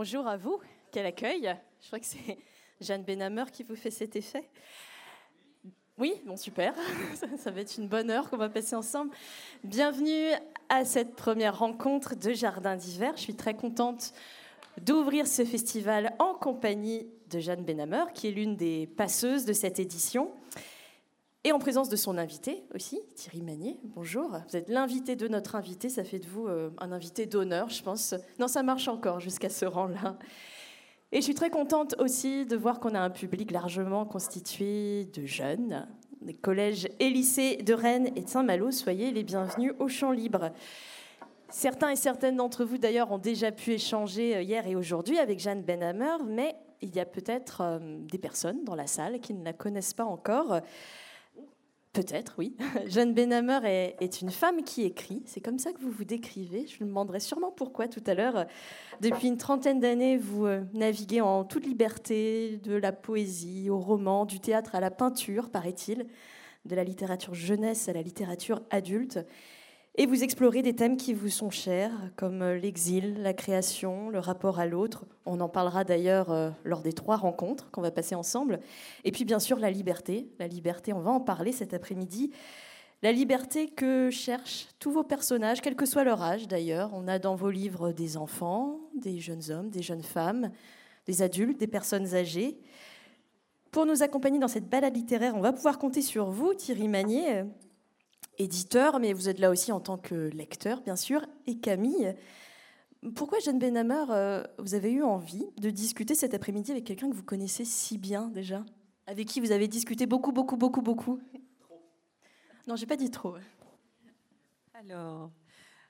bonjour à vous. Quel accueil. Je crois que c'est Jeanne Benhammer qui vous fait cet effet. Oui, bon, super. Ça va être une bonne heure qu'on va passer ensemble. Bienvenue à cette première rencontre de Jardin d'hiver. Je suis très contente d'ouvrir ce festival en compagnie de Jeanne Benhammer, qui est l'une des passeuses de cette édition. Et en présence de son invité aussi, Thierry Magnier. Bonjour. Vous êtes l'invité de notre invité. Ça fait de vous euh, un invité d'honneur, je pense. Non, ça marche encore jusqu'à ce rang-là. Et je suis très contente aussi de voir qu'on a un public largement constitué de jeunes, des collèges et lycées de Rennes et de Saint-Malo. Soyez les bienvenus au Champ Libre. Certains et certaines d'entre vous, d'ailleurs, ont déjà pu échanger euh, hier et aujourd'hui avec Jeanne Benhammer, mais il y a peut-être euh, des personnes dans la salle qui ne la connaissent pas encore. Peut-être, oui. Jeanne Benhammer est, une femme qui écrit. C'est comme ça que vous vous décrivez. Je vous demanderai sûrement pourquoi tout à l'heure. Depuis une trentaine d'années, vous euh, naviguez en toute liberté, de la poésie au roman, du théâtre à la peinture, paraît-il, de la littérature jeunesse à la littérature adulte. Et vous explorez des thèmes qui vous sont chers, comme euh, l'exil, la création, le rapport à l'autre. On en parlera d'ailleurs euh, lors des trois rencontres qu'on va passer ensemble. Et puis bien sûr la liberté. La liberté, on va en parler cet après-midi. La liberté que cherchent tous vos personnages, quel que soit leur âge d'ailleurs. On a dans vos livres des enfants, des jeunes hommes, des jeunes femmes, des adultes, des personnes âgées. Pour nous accompagner dans cette balade littéraire, on va pouvoir compter sur vous, Thierry Magnier, éditeur, mais vous êtes là aussi en tant que lecteur, bien sûr, et Camille. Pourquoi, Jeanne Benhammer, euh, vous avez eu envie de discuter cet après-midi avec quelqu'un que vous connaissez si bien déjà? Avec qui vous avez discuté beaucoup, beaucoup, beaucoup, beaucoup? Non, j'ai pas dit trop. Alors,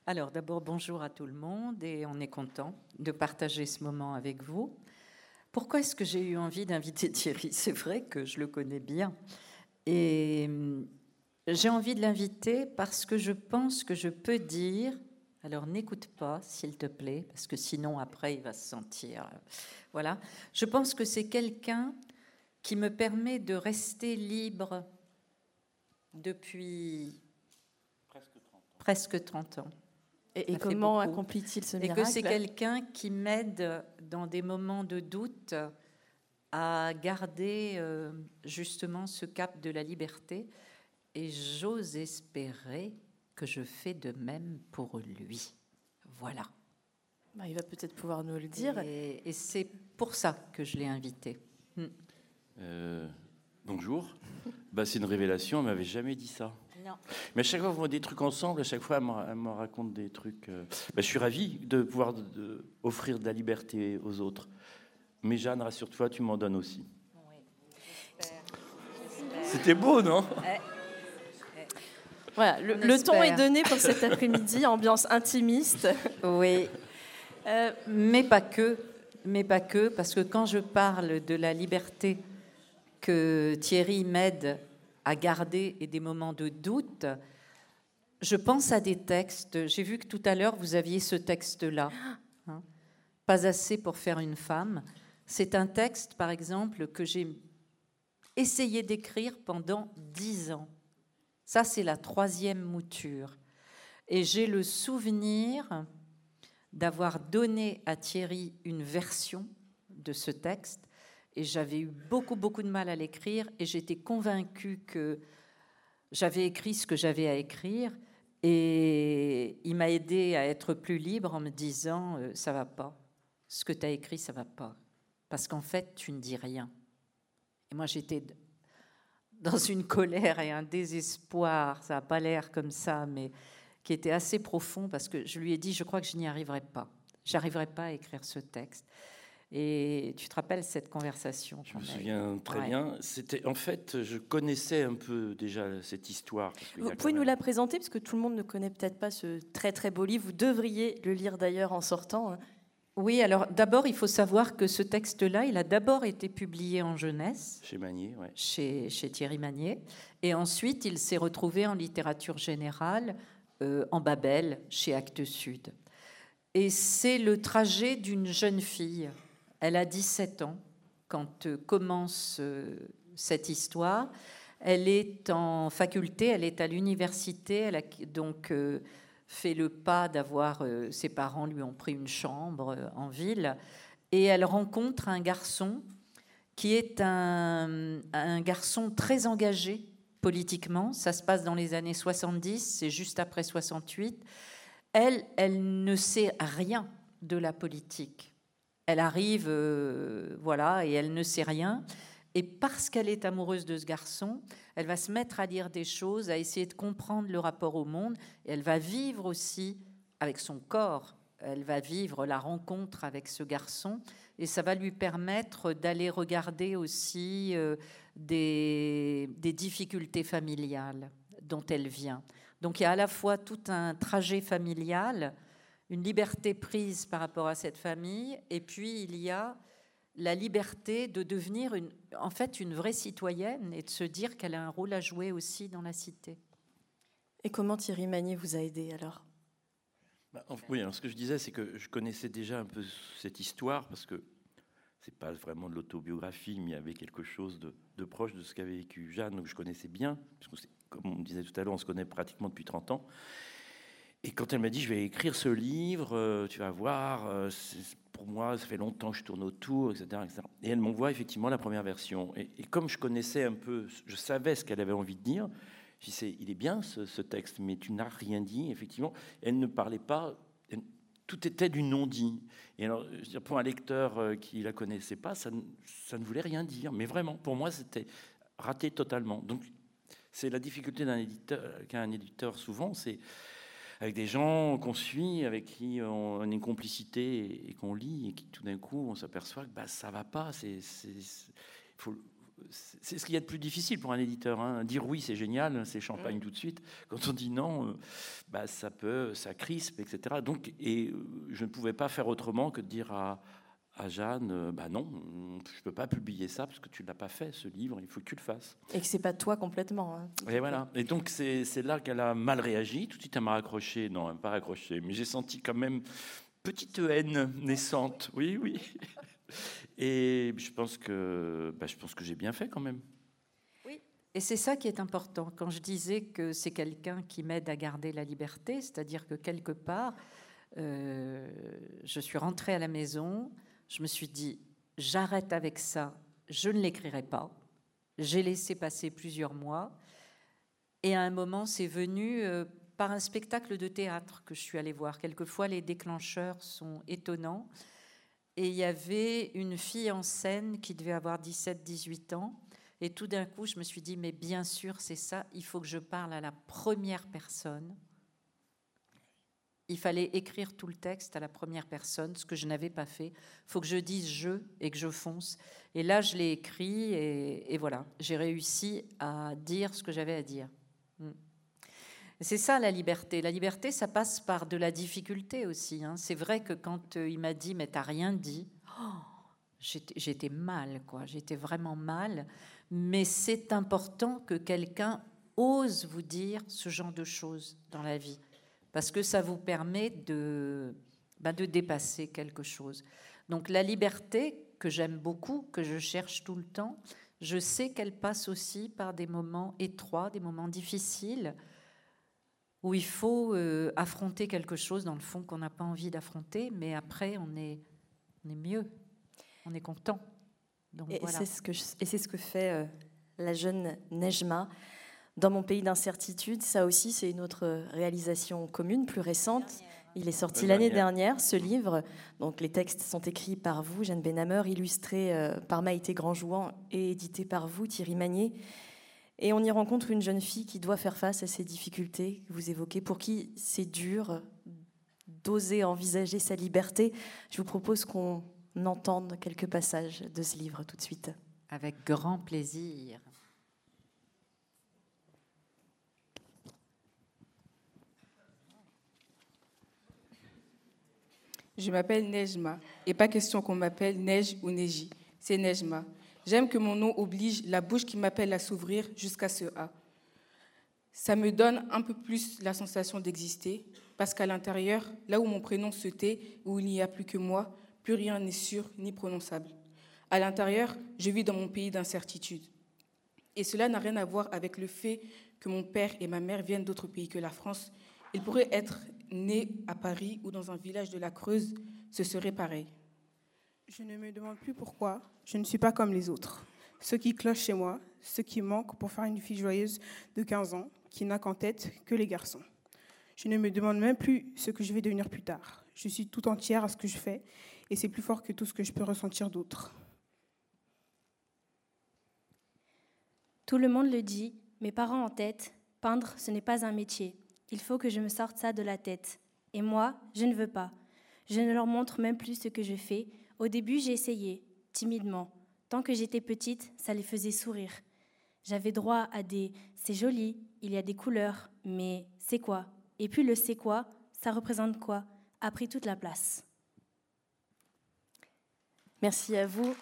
alors d'abord, bonjour à tout le monde et on est content de partager ce moment avec vous. Pourquoi est-ce que j'ai eu envie d'inviter Thierry? C'est vrai que je le connais bien. Et j'ai envie de l'inviter parce que je pense que je peux dire, alors n'écoute pas s'il te plaît, parce que sinon après il va se sentir... Euh, voilà, je pense que c'est quelqu'un qui me permet de rester libre depuis presque 30 ans. Et, comment accomplit-il ce miracle Et que c'est quelqu'un qui m'aide dans des moments de doute à garder euh, justement ce cap de la liberté et j'ose espérer que je fais de même pour lui. Voilà. Bah, il va peut-être pouvoir nous le dire. Et, c'est pour ça que je l'ai invité. Hmm. Euh, bonjour. bah, c'est une révélation, elle m'avait jamais dit ça. Non. Mais à chaque fois, vous voit des trucs ensemble, à chaque fois, elle me, raconte des trucs. Euh, bah, je suis ravi de pouvoir offrir de la liberté aux autres. Mais Jeanne, rassure-toi, tu m'en donnes aussi. Oui. C'était beau, non? Voilà, le, ton est donné pour cet après-midi, ambiance intimiste. Oui, euh, mais pas que, mais pas que, parce que quand je parle de la liberté que Thierry m'aide à garder et des moments de doute, je pense à des textes. J'ai vu que tout à l'heure vous aviez ce texte-là, hein. pas assez pour faire une femme. C'est un texte, par exemple, que j'ai essayé d'écrire pendant dix ans. Ça, c'est la troisième mouture. Et j'ai le souvenir d'avoir donné à Thierry une version de ce texte et j'avais eu beaucoup, beaucoup de mal à l'écrire et j'étais convaincue que j'avais écrit ce que j'avais à écrire et il m'a aidé à être plus libre en me disant euh, ça va pas, ce que tu as écrit ça va pas parce qu'en fait tu ne dis rien. Et moi j'étais dans une colère et un désespoir, ça n'a pas l'air comme ça, mais qui était assez profond parce que je lui ai dit, je crois que je n'y arriverai pas. J'arriverai pas à écrire ce texte. Et tu te rappelles cette conversation Je me souviens très bien. C'était en fait, je connaissais un peu déjà cette histoire. Vous pouvez nous la présenter parce que tout le monde ne connaît peut-être pas ce très très beau livre. Vous devriez le lire d'ailleurs en sortant. Oui, alors d'abord, il faut savoir que ce texte-là, il a d'abord été publié en jeunesse. Chez Magnier, ouais. chez, Thierry Magnier. Et ensuite, il s'est retrouvé en littérature générale euh, en Babel, chez Actes Sud. Et c'est le trajet d'une jeune fille. Elle a 17 ans quand euh, commence euh, cette histoire. Elle est en faculté, elle est à l'université, elle a donc fait le pas d'avoir, euh, ses parents lui ont pris une chambre euh, en ville, et elle rencontre un garçon qui est un, garçon très engagé politiquement. Ça se passe dans les années 70, c'est juste après 68. Elle, elle ne sait rien de la politique. Elle arrive, euh, voilà, et elle ne sait rien. Et parce qu'elle est amoureuse de ce garçon, elle va se mettre à lire des choses, à essayer de comprendre le rapport au monde. Et elle va vivre aussi avec son corps. Elle va vivre la rencontre avec ce garçon. Et ça va lui permettre d'aller regarder aussi euh, des, des difficultés familiales dont elle vient. Donc il y a à la fois tout un trajet familial, une liberté prise par rapport à cette famille, et puis il y a la liberté de devenir une, en fait une vraie citoyenne et de se dire qu'elle a un rôle à jouer aussi dans la cité. Et comment Thierry Magnier vous a aidé alors? Bah, Oui, alors ce que je disais, c'est que je connaissais déjà un peu cette histoire parce que c'est pas vraiment de l'autobiographie, mais il y avait quelque chose de, proche de ce qu'avait vécu Jeanne, que je connaissais bien, parce que comme on disait tout à l'heure, on se connaît pratiquement depuis 30 ans. Et quand elle m'a dit, je vais écrire ce livre, euh, tu vas voir, euh, pour moi, ça fait longtemps que je tourne autour, etc. Et elle m'envoie effectivement la première version. Et, comme je connaissais un peu, je savais ce qu'elle avait envie de dire, je disais, il est bien ce, texte, mais tu n'as rien dit, effectivement. Elle ne parlait pas, tout était du non-dit. Et alors, pour un lecteur euh, qui la connaissait pas, ça, ça ne voulait rien dire. Mais vraiment, pour moi, c'était raté totalement. Donc, c'est la difficulté d'un éditeur, qu'a un éditeur souvent, c'est avec des gens qu'on suit, avec qui on a une complicité et, qu'on lit, et qui tout d'un coup on s'aperçoit que bah, ça va pas. C'est ce qu'il y a de plus difficile pour un éditeur. Hein. Dire oui, c'est génial, c'est champagne tout de suite. Quand on dit non, euh, bah, ça peut, ça crispe, etc. Donc, et euh, je ne pouvais pas faire autrement que de dire à, à Jeanne, euh, bah non, je peux pas publier ça parce que tu l'as pas fait ce livre, il faut que tu le fasses. Et que c'est pas toi complètement. Hein, et voilà. Et donc c'est là qu'elle a mal réagi. Tout de suite elle m'a raccroché, non, elle m'a pas raccroché, mais j'ai senti quand même petite haine naissante. Oui, oui. Et je pense que bah, je pense que j'ai bien fait quand même. Oui. Et c'est ça qui est important. Quand je disais que c'est quelqu'un qui m'aide à garder la liberté, c'est-à-dire que quelque part, euh, je suis rentrée à la maison, je me suis dit, j'arrête avec ça, je ne l'écrirai pas. J'ai laissé passer plusieurs mois. Et à un moment, c'est venu euh, par un spectacle de théâtre que je suis allée voir. Quelquefois, les déclencheurs sont étonnants. Et il y avait une fille en scène qui devait avoir 17-18 ans. Et tout d'un coup, je me suis dit, mais bien sûr, c'est ça, il faut que je parle à la première personne il fallait écrire tout le texte à la première personne, ce que je n'avais pas fait. Il faut que je dise je et que je fonce. Et là, je l'ai écrit et, voilà, j'ai réussi à dire ce que j'avais à dire. Hmm. C'est ça la liberté. La liberté, ça passe par de la difficulté aussi. Hein. C'est vrai que quand euh, il m'a dit mais t'as rien dit, oh, j'étais mal, quoi. J'étais vraiment mal. Mais c'est important que quelqu'un ose vous dire ce genre de choses dans la vie parce que ça vous permet de, bah, de dépasser quelque chose. Donc la liberté, que j'aime beaucoup, que je cherche tout le temps, je sais qu'elle passe aussi par des moments étroits, des moments difficiles, où il faut euh, affronter quelque chose dans le fond qu'on n'a pas envie d'affronter, mais après on est, on est mieux, on est content. Donc, et c'est ce, que et c'est ce que fait euh, la jeune Nejma dans mon pays d'incertitude, ça aussi, c'est une autre réalisation commune, plus récente. Il est sorti l'année dernière, ce livre. Donc, les textes sont écrits par vous, Jeanne Benhammer, illustrés euh, par Maïté Grandjouan et édités par vous, Thierry Magnier. Et on y rencontre une jeune fille qui doit faire face à ces difficultés que vous évoquez, pour qui c'est dur d'oser envisager sa liberté. Je vous propose qu'on entende quelques passages de ce livre tout de suite. Avec grand plaisir. Je m'appelle Nejma, et pas question qu'on m'appelle Neige ou Neji. C'est Nejma. J'aime que mon nom oblige la bouche qui m'appelle à s'ouvrir jusqu'à ce A. Ça me donne un peu plus la sensation d'exister, parce qu'à l'intérieur, là où mon prénom se tait, où il n'y a plus que moi, plus rien n'est sûr ni prononçable. À l'intérieur, je vis dans mon pays d'incertitude. Et cela n'a rien à voir avec le fait que mon père et ma mère viennent d'autres pays que la France. Ils pourraient être né à Paris ou dans un village de la Creuse, ce serait pareil. Je ne me demande plus pourquoi je ne suis pas comme les autres. Ce qui cloche chez moi, ce qui manque pour faire une fille joyeuse de 15 ans qui n'a qu'en tête que les garçons. Je ne me demande même plus ce que je vais devenir plus tard. Je suis tout entière à ce que je fais et c'est plus fort que tout ce que je peux ressentir d'autre. Tout le monde le dit, mes parents en tête, peindre, ce n'est pas un métier. Il faut que je me sorte ça de la tête. Et moi, je ne veux pas. Je ne leur montre même plus ce que je fais. Au début, j'ai essayé, timidement. Tant que j'étais petite, ça les faisait sourire. J'avais droit à des c'est joli, il y a des couleurs, mais c'est quoi? Et puis le c'est quoi, ça représente quoi? A pris toute la place. Merci à vous.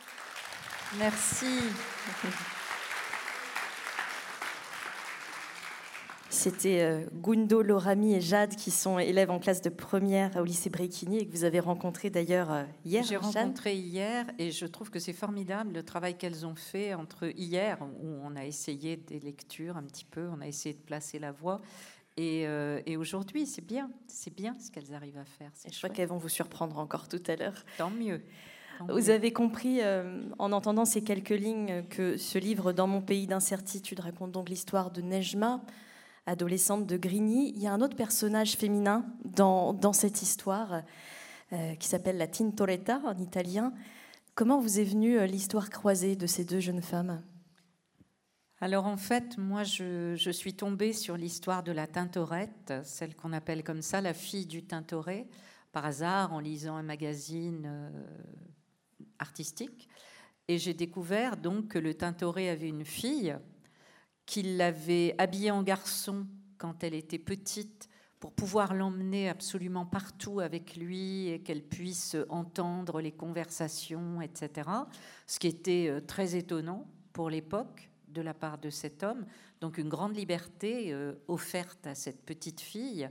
Merci. C'était euh, Gundo, Lorami et Jade qui sont élèves en classe de première au lycée Bréquigny et que vous avez rencontré d'ailleurs euh, hier. J'ai rencontré hier et je trouve que c'est formidable le travail qu'elles ont fait entre hier où on a essayé des lectures un petit peu, on a essayé de placer la voix. Et, euh, et aujourd'hui, c'est bien, c'est bien ce qu'elles arrivent à faire. je crois qu'elles vont vous surprendre encore tout à l'heure. Tant mieux. Vous avez compris, en entendant ces quelques lignes, que ce livre, Dans mon pays d'incertitude, raconte donc l'histoire de Nejma, adolescente de Grigny. Il y a un autre personnage féminin dans, dans cette histoire euh, qui s'appelle la Tintoretta en italien. Comment vous est venue euh, l'histoire croisée de ces deux jeunes femmes? Alors en fait, moi, je, je suis tombée sur l'histoire de la Tintorette, celle qu'on appelle comme ça la fille du Tintoret, par hasard en lisant un magazine euh, artistique. Et j'ai découvert donc que le Tintoret avait une fille qu'il l'avait habillée en garçon quand elle était petite pour pouvoir l'emmener absolument partout avec lui et qu'elle puisse entendre les conversations, etc. Ce qui était euh, très étonnant pour l'époque de la part de cet homme. Donc une grande liberté euh, offerte à cette petite fille.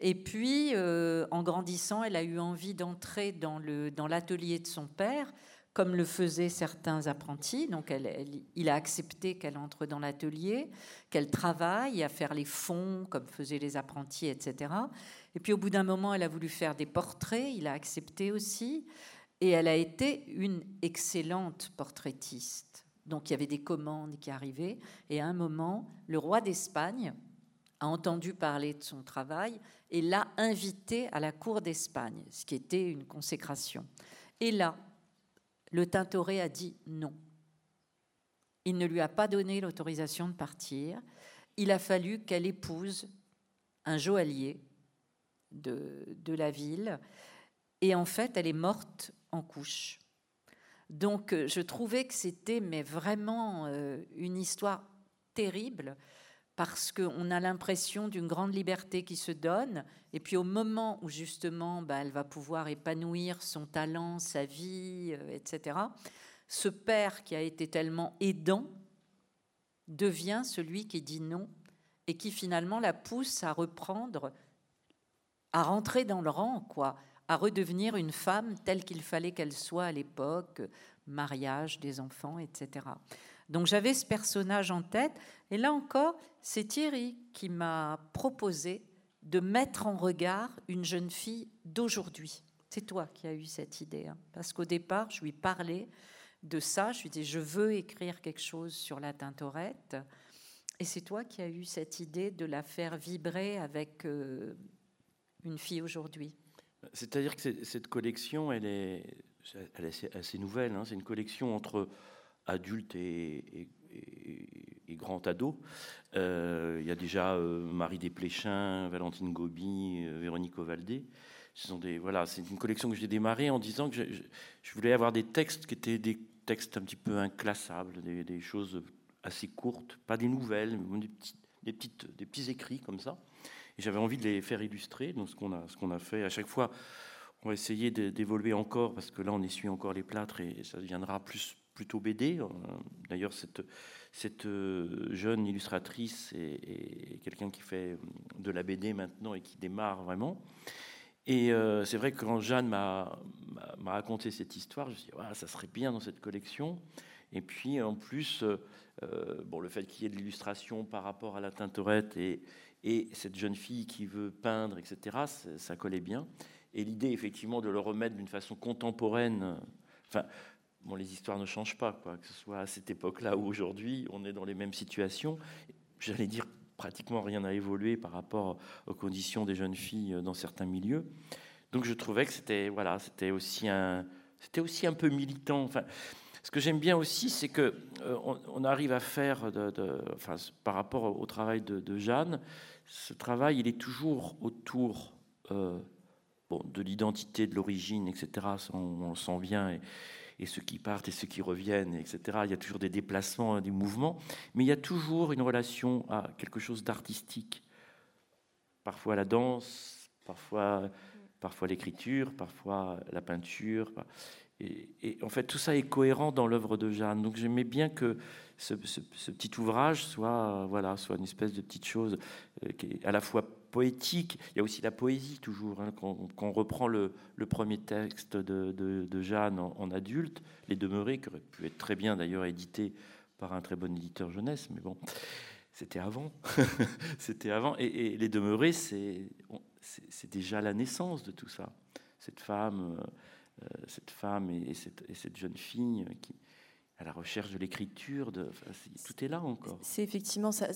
Et puis, euh, en grandissant, elle a eu envie d'entrer dans l'atelier dans de son père comme le faisaient certains apprentis. Donc, il a accepté qu'elle entre dans l'atelier, qu'elle travaille à faire les fonds, comme faisaient les apprentis, etc. Et puis, au bout d'un moment, elle a voulu faire des portraits. Il a accepté aussi. Et elle a été une excellente portraitiste. Donc, il y avait des commandes qui arrivaient. Et à un moment, le roi d'Espagne a entendu parler de son travail et l'a invité à la cour d'Espagne, ce qui était une consécration. Et là, le Tintoret a dit non. Il ne lui a pas donné l'autorisation de partir. Il a fallu qu'elle épouse un joaillier de, de, la ville. Et en fait, elle est morte en couche. Donc, euh, je trouvais que c'était vraiment euh, une histoire terrible parce qu'on a l'impression d'une grande liberté qui se donne, et puis au moment où justement bah, elle va pouvoir épanouir son talent, sa vie, euh, etc., ce père qui a été tellement aidant devient celui qui dit non et qui finalement la pousse à reprendre, à rentrer dans le rang, quoi, à redevenir une femme telle qu'il fallait qu'elle soit à l'époque, mariage, des enfants, etc. Donc j'avais ce personnage en tête. Et là encore, c'est Thierry qui m'a proposé de mettre en regard une jeune fille d'aujourd'hui. C'est toi qui as eu cette idée. Hein. parce qu'au départ, je lui parlais de ça. Je lui disais, je veux écrire quelque chose sur la Tintorette. Et c'est toi qui as eu cette idée de la faire vibrer avec euh, une fille aujourd'hui. C'est-à-dire que cette collection, elle est, assez, nouvelle. Hein. C'est une collection entre adulte et, grand ado. Euh, il y a déjà euh, Marie Desplechin, Valentine Gobi, euh, Véronique Ovaldé. C'est une collection que j'ai démarrée en disant que je, voulais avoir des textes qui étaient des textes un petit peu inclassables, des, choses assez courtes, pas des nouvelles, mais des, petites, des petits écrits comme ça. Et j'avais envie de les faire illustrer. Donc ce qu'on a, a fait à chaque fois, on va essayer d'évoluer encore parce que là on essuie encore les plâtres et ça deviendra plus plutôt BD. Euh, d'ailleurs, cette, euh, jeune illustratrice est, quelqu'un qui fait de la BD maintenant et qui démarre vraiment. Et euh, c'est vrai que quand Jeanne m'a raconté cette histoire, je me suis dit, ça serait bien dans cette collection. Et puis en plus, bon, le fait qu'il y ait de l'illustration par rapport à la Tintorette et, et cette jeune fille qui veut peindre, etc., ça collait bien. Et l'idée, effectivement, de le remettre d'une façon contemporaine Enfin, bon, les histoires ne changent pas, quoi. Que ce soit à cette époque-là ou aujourd'hui, on est dans les mêmes situations. J'allais dire, pratiquement rien n'a évolué par rapport aux conditions des jeunes filles dans certains milieux. Donc je trouvais que c'était voilà, c'était aussi un, aussi un peu militant. Enfin, ce que j'aime bien aussi, c'est que euh, on, arrive à faire, enfin, par rapport au travail de, Jeanne, ce travail, il est toujours autour euh, de l'identité, de l'origine, etc. On, on, le sent bien. Et ceux qui partent et ceux qui reviennent, etc. Il y a toujours des déplacements, des mouvements, mais il y a toujours une relation à quelque chose d'artistique. Parfois la danse, parfois, parfois l'écriture, parfois la peinture. Et, en fait, tout ça est cohérent dans l'œuvre de Jeanne. Donc j'aimais bien que ce, petit ouvrage soit, voilà, soit une espèce de petite chose euh, qui est à la fois poétique. Il y a aussi la poésie toujours. Hein, quand, on reprend le, premier texte de, Jeanne en, adulte, Les Demeurés, qui aurait pu être très bien d'ailleurs édité par un très bon éditeur jeunesse, mais bon, c'était avant. c'était avant. Et, Les Demeurés, c'est déjà la naissance de tout ça. Cette femme, euh, cette femme et, cette, jeune fille qui à la recherche de l'écriture, de, tout est là encore. C'est effectivement ça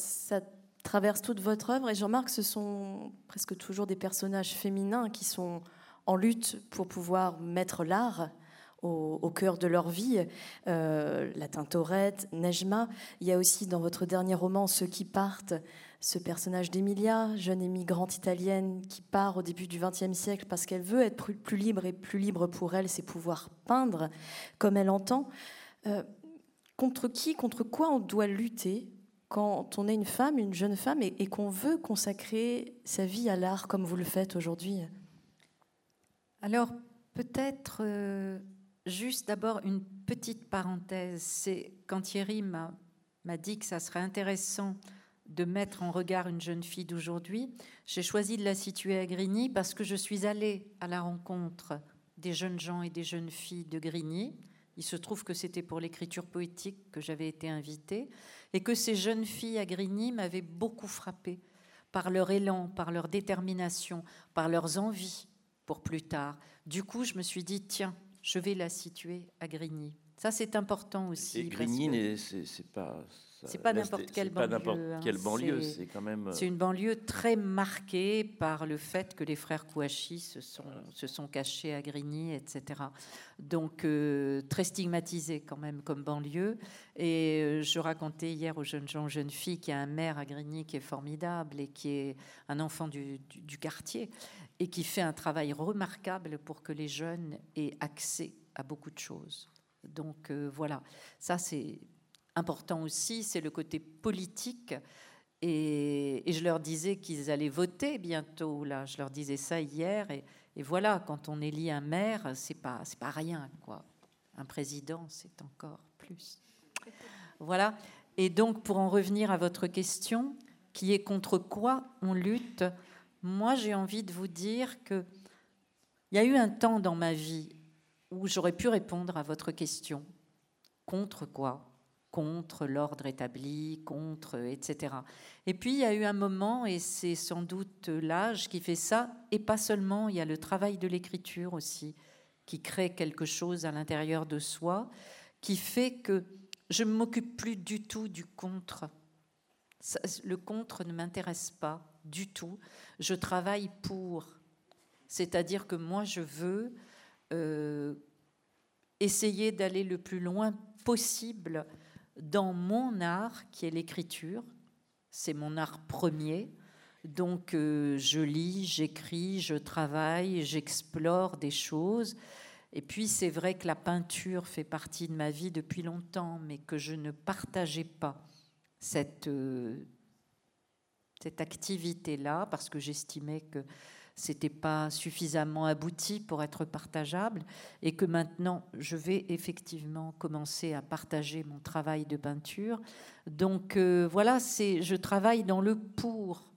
traverse toute votre œuvre et je remarque que ce sont presque toujours des personnages féminins qui sont en lutte pour pouvoir mettre l'art au, cœur de leur vie. Euh, la Tintorette, Nejma. Il y a aussi dans votre dernier roman Ceux qui partent, ce personnage d'Emilia, jeune émigrante italienne qui part au début du XXe siècle parce qu'elle veut être plus, libre et plus libre pour elle, c'est pouvoir peindre comme elle entend. Euh, contre qui, contre quoi on doit lutter quand on est une femme, une jeune femme, et, qu'on veut consacrer sa vie à l'art comme vous le faites aujourd'hui Alors, peut-être euh, juste d'abord une petite parenthèse. C'est quand Thierry m'a dit que ça serait intéressant de mettre en regard une jeune fille d'aujourd'hui, j'ai choisi de la situer à Grigny parce que je suis allée à la rencontre des jeunes gens et des jeunes filles de Grigny. Il se trouve que c'était pour l'écriture poétique que j'avais été invitée et que ces jeunes filles à Grigny m'avaient beaucoup frappée par leur élan, par leur détermination, par leurs envies pour plus tard. Du coup, je me suis dit, tiens, je vais la situer à Grigny. Ça, c'est important aussi. Et Grigny, c'est pas c'est pas n'importe quelle banlieue. Hein. banlieue, c'est quand même. Euh, c'est une banlieue très marquée par le fait que les frères Kouachi se sont, se sont cachés à Grigny, etc. Donc euh, très stigmatisée quand même comme banlieue. Et euh, je racontais hier aux jeunes gens, aux jeunes filles, qu'il y a un maire à Grigny qui est formidable et qui est un enfant du, du quartier et qui fait un travail remarquable pour que les jeunes aient accès à beaucoup de choses. Donc voilà, ça c'est important aussi, c'est le côté politique. Et, je leur disais qu'ils allaient voter bientôt. Là, je leur disais ça hier. Et, voilà, quand on élit un maire, c'est pas c'est pas rien quoi. Un président, c'est encore plus. Voilà. Et donc, pour en revenir à votre question, qui est contre quoi on lutte, moi, j'ai envie de vous dire que il y a eu un temps dans ma vie où j'aurais pu répondre à votre question. Contre quoi contre l'ordre établi, contre, etc. Et puis il y a eu un moment, et c'est sans doute l'âge qui fait ça, et pas seulement, il y a le travail de l'écriture aussi, qui crée quelque chose à l'intérieur de soi, qui fait que je ne m'occupe plus du tout du contre. Le contre ne m'intéresse pas du tout. Je travaille pour. C'est-à-dire que moi, je veux euh, essayer d'aller le plus loin possible dans mon art, qui est l'écriture. C'est mon art premier. Donc euh, je lis, j'écris, je travaille, j'explore des choses. Et puis c'est vrai que la peinture fait partie de ma vie depuis longtemps, mais que je ne partageais pas cette, euh, cette activité-là parce que j'estimais que c'était pas suffisamment abouti pour être partageable et que maintenant je vais effectivement commencer à partager mon travail de peinture. Donc euh, voilà, c'est je travaille dans le pour.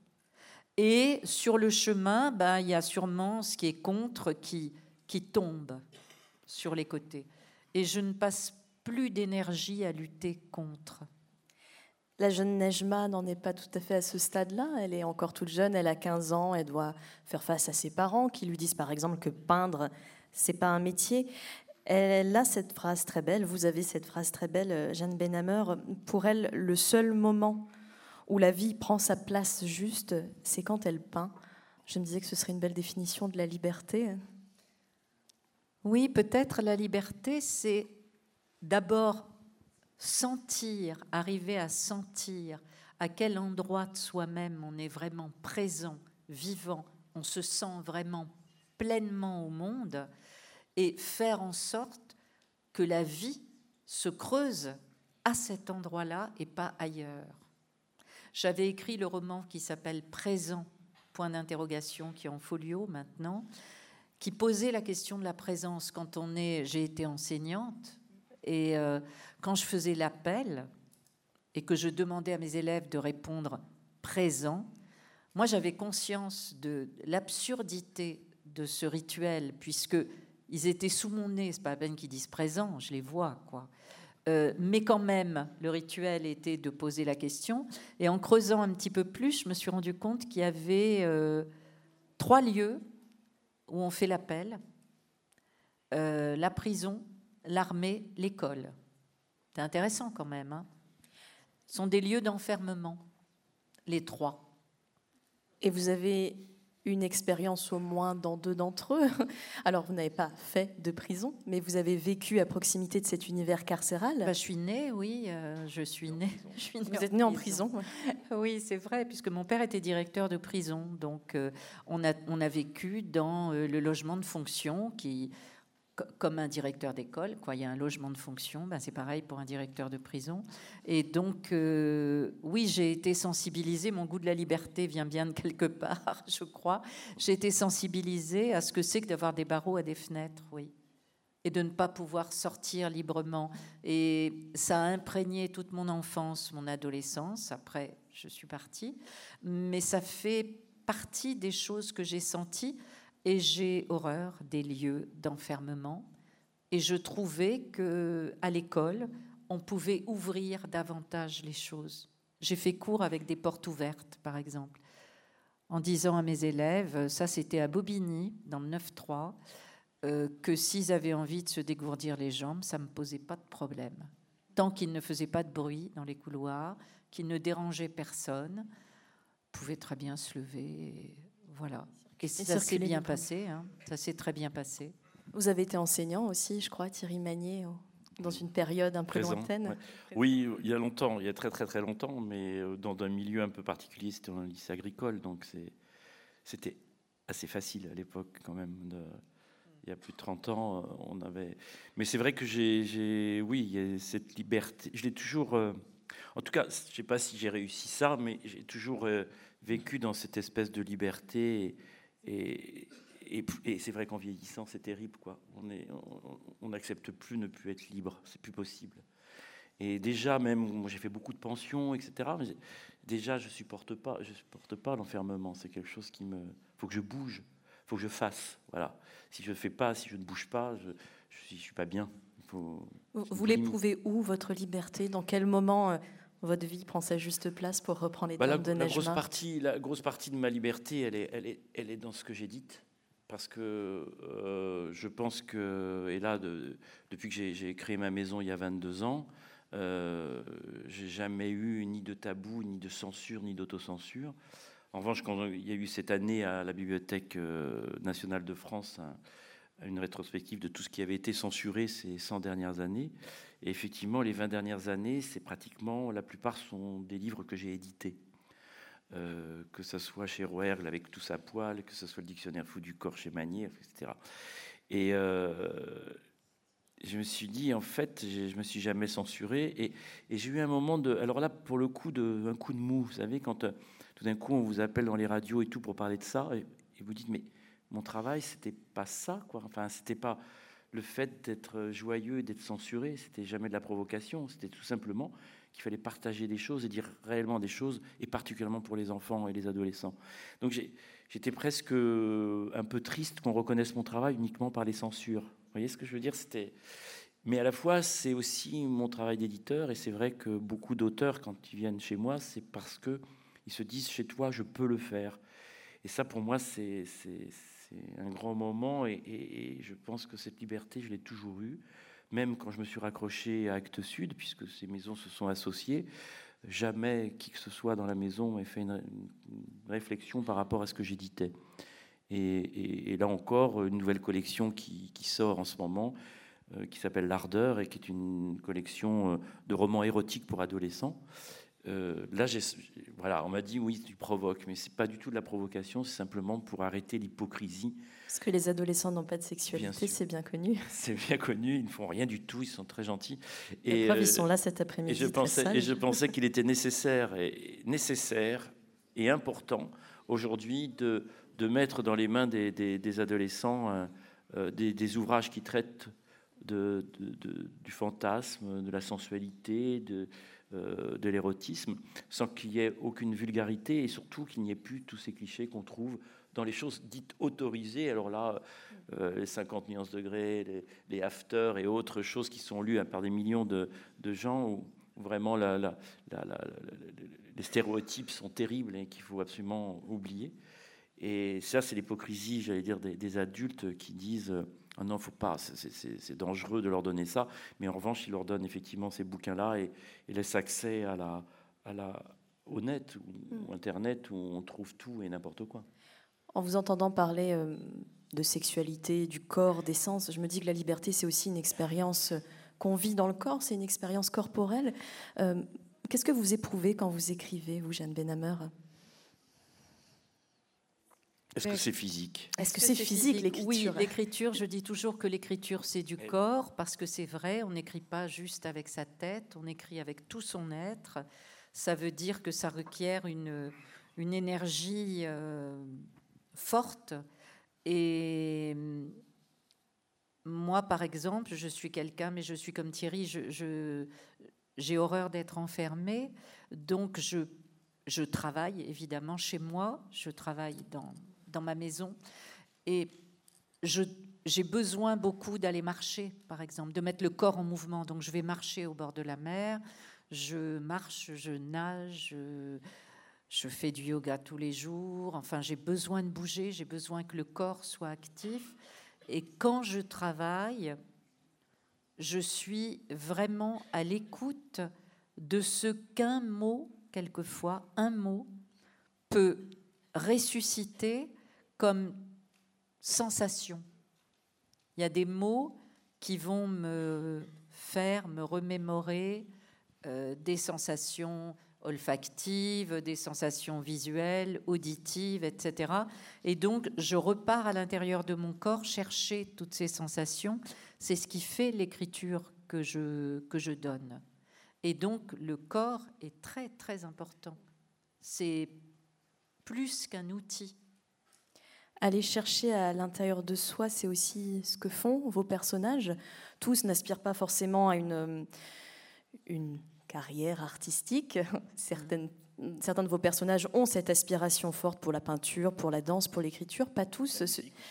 Et sur le chemin, ben, il y a sûrement ce qui est contre qui, qui tombe sur les côtés. Et je ne passe plus d'énergie à lutter contre. La jeune Nejma n'en est pas tout à fait à ce stade-là. Elle est encore toute jeune, elle a 15 ans, elle doit faire face à ses parents qui lui disent par exemple que peindre, c'est pas un métier. Elle a cette phrase très belle, vous avez cette phrase très belle, euh, Jeanne Benhammer. Pour elle, le seul moment où la vie prend sa place juste, c'est quand elle peint. Je me disais que ce serait une belle définition de la liberté. Oui, peut-être la liberté, c'est d'abord sentir, arriver à sentir à quel endroit de soi-même on est vraiment présent, vivant, on se sent vraiment pleinement au monde et faire en sorte que la vie se creuse à cet endroit-là et pas ailleurs. J'avais écrit le roman qui s'appelle Présent, point d'interrogation, qui est en folio maintenant, qui posait la question de la présence quand on est. J'ai été enseignante et euh, quand je faisais l'appel et que je demandais à mes élèves de répondre présent, moi j'avais conscience de l'absurdité de ce rituel puisque ils étaient sous mon nez. C'est pas à peine qu'ils disent présent, je les vois quoi. Euh, mais quand même, le rituel était de poser la question. Et en creusant un petit peu plus, je me suis rendu compte qu'il y avait euh, trois lieux où on fait l'appel la prison, l'armée, l'école. C'est intéressant quand même. Hein Ce sont des lieux d'enfermement, les trois. Et vous avez une expérience au moins dans deux d'entre eux. Alors, vous n'avez pas fait de prison, mais vous avez vécu à proximité de cet univers carcéral. Bah, je suis née, oui, euh, je suis née. Je suis vous êtes née en prison. Oui, c'est vrai, puisque mon père était directeur de prison. Donc, euh, on, a, on a vécu dans euh, le logement de fonction qui comme un directeur d'école, quoi. Il y a un logement de fonction, ben c'est pareil pour un directeur de prison. Et donc, euh, oui, j'ai été sensibilisée. Mon goût de la liberté vient bien de quelque part, je crois. J'ai été sensibilisée à ce que c'est que d'avoir des barreaux à des fenêtres, oui, et de ne pas pouvoir sortir librement. Et ça a imprégné toute mon enfance, mon adolescence. Après, je suis partie, mais ça fait partie des choses que j'ai senties et j'ai horreur des lieux d'enfermement. Et je trouvais que à l'école, on pouvait ouvrir davantage les choses. J'ai fait cours avec des portes ouvertes, par exemple, en disant à mes élèves, ça c'était à Bobigny, dans le 9-3, euh, que s'ils avaient envie de se dégourdir les jambes, ça ne me posait pas de problème. Tant qu'ils ne faisaient pas de bruit dans les couloirs, qu'ils ne dérangeaient personne, pouvaient très bien se lever. Voilà. Et ça s'est bien passé, hein. ça s'est très bien passé. Vous avez été enseignant aussi, je crois, Thierry Magnier, dans une période un peu lointaine. Oui, il y a longtemps, il y a très très très longtemps, mais euh, dans un milieu un peu particulier, c'était un lycée agricole, donc c'était assez facile à l'époque quand même. il y a plus de 30 ans, euh, on avait. Mais c'est vrai que j'ai, oui, il y a cette liberté. Je l'ai toujours. Euh, en tout cas, je ne sais pas si j'ai réussi ça, mais j'ai toujours vécu dans cette espèce de liberté. Et, et, c'est vrai qu'en vieillissant, c'est terrible. Quoi. On n'accepte on, plus ne plus être libre. C'est plus possible. Et déjà, même, j'ai fait beaucoup de pensions, etc. Mais déjà, je supporte pas, je supporte pas l'enfermement. C'est quelque chose qui me, faut que je bouge, faut que je fasse. Voilà. Si je ne fais pas, si je ne bouge pas, je, je, suis pas bien. Faut, vous l'éprouvez où votre liberté? Dans quel moment euh, votre vie prend sa juste place pour reprendre les bah, termes la, de la grosse partie, La grosse partie de ma liberté, elle est, elle est, elle est dans ce que j'ai dit. Parce que euh, je pense que, et là, de, depuis que j'ai créé ma maison il y a 22 ans, euh, j'ai jamais eu ni de tabou, ni de censure, ni d'autocensure. En revanche, quand il y a eu cette année à la Bibliothèque euh, nationale de France une rétrospective de tout ce qui avait été censuré ces 100 dernières années, et effectivement, les 20 dernières années, c'est pratiquement, la plupart sont des livres que j'ai édités. Euh, que ce soit chez Rouergue avec tout sa poêle, que ce soit le dictionnaire fou du corps chez Manier, etc. Et euh, je me suis dit, en fait, je me suis jamais censuré. Et, j'ai eu un moment de. Alors là, pour le coup, de, un coup de mou. Vous savez, quand euh, tout d'un coup, on vous appelle dans les radios et tout pour parler de ça, et, et vous dites, mais mon travail, c'était pas ça, quoi. Enfin, c'était pas le fait d'être joyeux et d'être censuré, c'était jamais de la provocation, c'était tout simplement qu'il fallait partager des choses et dire réellement des choses, et particulièrement pour les enfants et les adolescents. Donc j'étais presque un peu triste qu'on reconnaisse mon travail uniquement par les censures. Vous voyez ce que je veux dire? C'était, mais à la fois c'est aussi mon travail d'éditeur, et c'est vrai que beaucoup d'auteurs quand ils viennent chez moi, c'est parce que ils se disent chez toi je peux le faire. Et ça pour moi c'est un grand moment et, je pense que cette liberté, je l'ai toujours eue, même quand je me suis raccroché à Actes Sud, puisque ces maisons se sont associées. Jamais qui que ce soit dans la maison ait fait une, réflexion par rapport à ce que j'éditais. Et, là encore, une nouvelle collection qui, sort en ce moment, euh, qui s'appelle L'Ardeur et qui est une collection euh, de romans érotiques pour adolescents. Euh, là, voilà, on m'a dit oui, tu provoques, mais c'est pas du tout de la provocation, c'est simplement pour arrêter l'hypocrisie. Parce que les adolescents n'ont pas de sexualité, c'est bien connu. C'est bien connu, ils ne font rien du tout, ils sont très gentils. Et preuve, ils sont là cet après-midi. Et je pensais, et je pensais qu'il était nécessaire et nécessaire et important aujourd'hui de, de mettre dans les mains des, des, adolescents euh, euh, des, des, ouvrages qui traitent de, de, du fantasme, de la sensualité, de, euh, de l'érotisme, sans qu'il y ait aucune vulgarité et surtout qu'il n'y ait plus tous ces clichés qu'on trouve dans les choses dites autorisées. Alors là, euh, les 50 nuances degrés, les, les afters et autres choses qui sont lues par des millions de, gens où vraiment les stéréotypes sont terribles et qu'il faut absolument oublier. Et ça, c'est l'hypocrisie, j'allais dire, des, adultes qui disent ah non, faut pas, c'est dangereux de leur donner ça. Mais en revanche, ils leur donnent effectivement ces bouquins-là et, laissent accès à la, à la, au net ou, mm. Internet où on trouve tout et n'importe quoi. En vous entendant parler euh, de sexualité, du corps, des sens, je me dis que la liberté, c'est aussi une expérience qu'on vit dans le corps, c'est une expérience corporelle. Euh, qu'est-ce que vous éprouvez quand vous écrivez, vous, Jeanne Benhammer? Est-ce que c'est physique? Est-ce que c'est physique, l'écriture? Oui, l'écriture, je dis toujours que l'écriture, c'est du corps, parce que c'est vrai, on n'écrit pas juste avec sa tête, on écrit avec tout son être. Ça veut dire que ça requiert une, une énergie euh, forte. Et moi, par exemple, je suis quelqu'un, mais je suis comme Thierry, je, j'ai horreur d'être enfermée, donc je, je travaille évidemment chez moi, je travaille dans dans ma maison. Et j'ai besoin beaucoup d'aller marcher, par exemple, de mettre le corps en mouvement. Donc je vais marcher au bord de la mer, je marche, je nage, je, fais du yoga tous les jours. Enfin, j'ai besoin de bouger, j'ai besoin que le corps soit actif. Et quand je travaille, je suis vraiment à l'écoute de ce qu'un mot, quelquefois, un mot, peut ressusciter comme sensation. Il y a des mots qui vont me faire me remémorer euh, des sensations olfactives, des sensations visuelles, auditives, etc. Et donc, je repars à l'intérieur de mon corps chercher toutes ces sensations. C'est ce qui fait l'écriture que je, que je donne. Et donc, le corps est très, très important. C'est plus qu'un outil aller chercher à l'intérieur de soi, c'est aussi ce que font vos personnages. Tous n'aspirent pas forcément à une, une carrière artistique. Certaines, certains de vos personnages ont cette aspiration forte pour la peinture, pour la danse, pour l'écriture. Pas tous.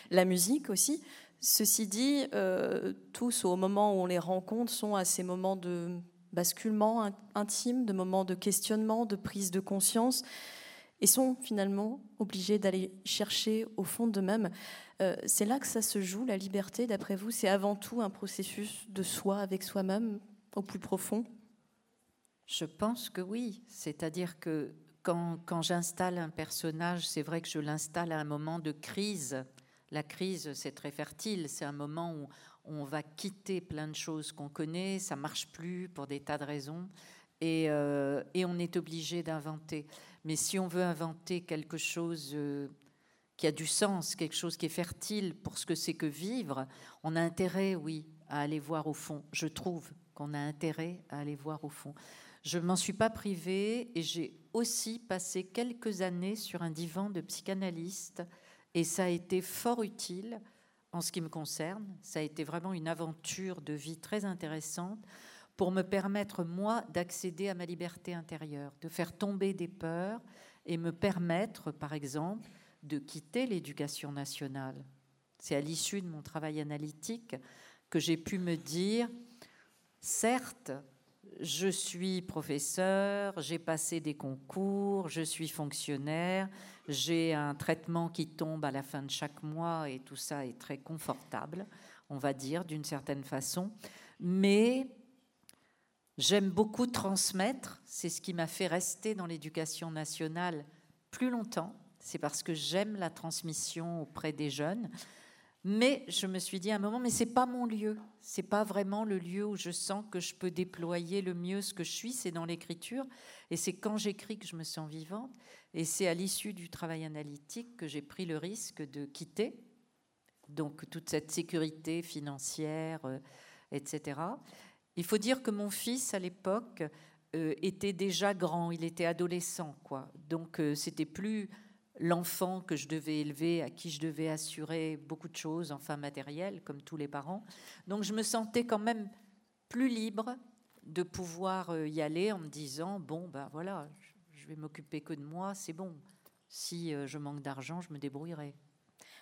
La musique aussi. Ceci dit, euh, tous, au moment où on les rencontre, sont à ces moments de basculement intime, de moments de questionnement, de prise de conscience et sont finalement obligés d'aller chercher au fond d'eux-mêmes. Euh, c'est là que ça se joue, la liberté, d'après vous C'est avant tout un processus de soi avec soi-même, au plus profond Je pense que oui. C'est-à-dire que quand, j'installe un personnage, c'est vrai que je l'installe à un moment de crise. La crise, c'est très fertile. C'est un moment où on va quitter plein de choses qu'on connaît, ça marche plus pour des tas de raisons, et, euh, et on est obligé d'inventer. Mais si on veut inventer quelque chose euh, qui a du sens, quelque chose qui est fertile pour ce que c'est que vivre, on a intérêt, oui, à aller voir au fond. Je trouve qu'on a intérêt à aller voir au fond. Je m'en suis pas privée et j'ai aussi passé quelques années sur un divan de psychanalyste et ça a été fort utile en ce qui me concerne. Ça a été vraiment une aventure de vie très intéressante pour me permettre, moi, d'accéder à ma liberté intérieure, de faire tomber des peurs et me permettre, par exemple, de quitter l'éducation nationale. C'est à l'issue de mon travail analytique que j'ai pu me dire, certes, je suis professeur, j'ai passé des concours, je suis fonctionnaire, j'ai un traitement qui tombe à la fin de chaque mois et tout ça est très confortable, on va dire, d'une certaine façon. Mais j'aime beaucoup transmettre, c'est ce qui m'a fait rester dans l'éducation nationale plus longtemps, c'est parce que j'aime la transmission auprès des jeunes. Mais je me suis dit à un moment, mais c'est pas mon lieu. C'est pas vraiment le lieu où je sens que je peux déployer le mieux ce que je suis. C'est dans l'écriture. Et c'est quand j'écris que je me sens vivante. Et c'est à l'issue du travail analytique que j'ai pris le risque de quitter. Donc toute cette sécurité financière, euh, etc. Il faut dire que mon fils, à l'époque, euh, était déjà grand. Il était adolescent, quoi. Donc euh, c'était plus l'enfant que je devais élever, à qui je devais assurer beaucoup de choses, enfin matérielles, comme tous les parents. Donc je me sentais quand même plus libre de pouvoir euh, y aller en me disant bon ben voilà, je vais m'occuper que de moi, c'est bon. Si euh, je manque d'argent, je me débrouillerai.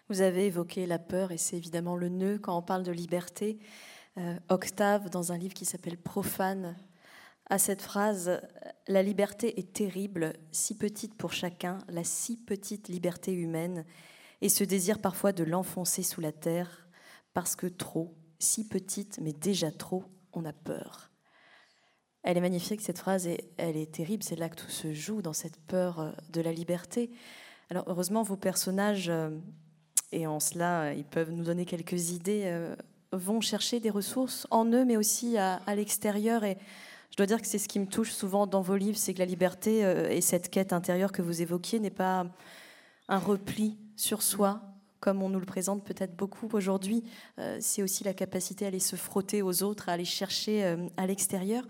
Vous avez évoqué la peur et c'est évidemment le nœud quand on parle de liberté. Euh, Octave, dans un livre qui s'appelle Profane, à cette phrase La liberté est terrible, si petite pour chacun, la si petite liberté humaine, et ce désir parfois de l'enfoncer sous la terre, parce que trop, si petite, mais déjà trop, on a peur. Elle est magnifique, cette phrase, et elle est terrible, c'est là que tout se joue, dans cette peur euh, de la liberté. Alors heureusement, vos personnages, euh, et en cela, ils peuvent nous donner quelques idées, vont chercher des ressources en eux, mais aussi à, l'extérieur. Et je dois dire que c'est ce qui me touche souvent dans vos livres, c'est que la liberté euh, et cette quête intérieure que vous évoquiez n'est pas un repli sur soi, comme on nous le présente peut-être beaucoup aujourd'hui. Euh, c'est aussi la capacité à aller se frotter aux autres, à aller chercher euh, à l'extérieur.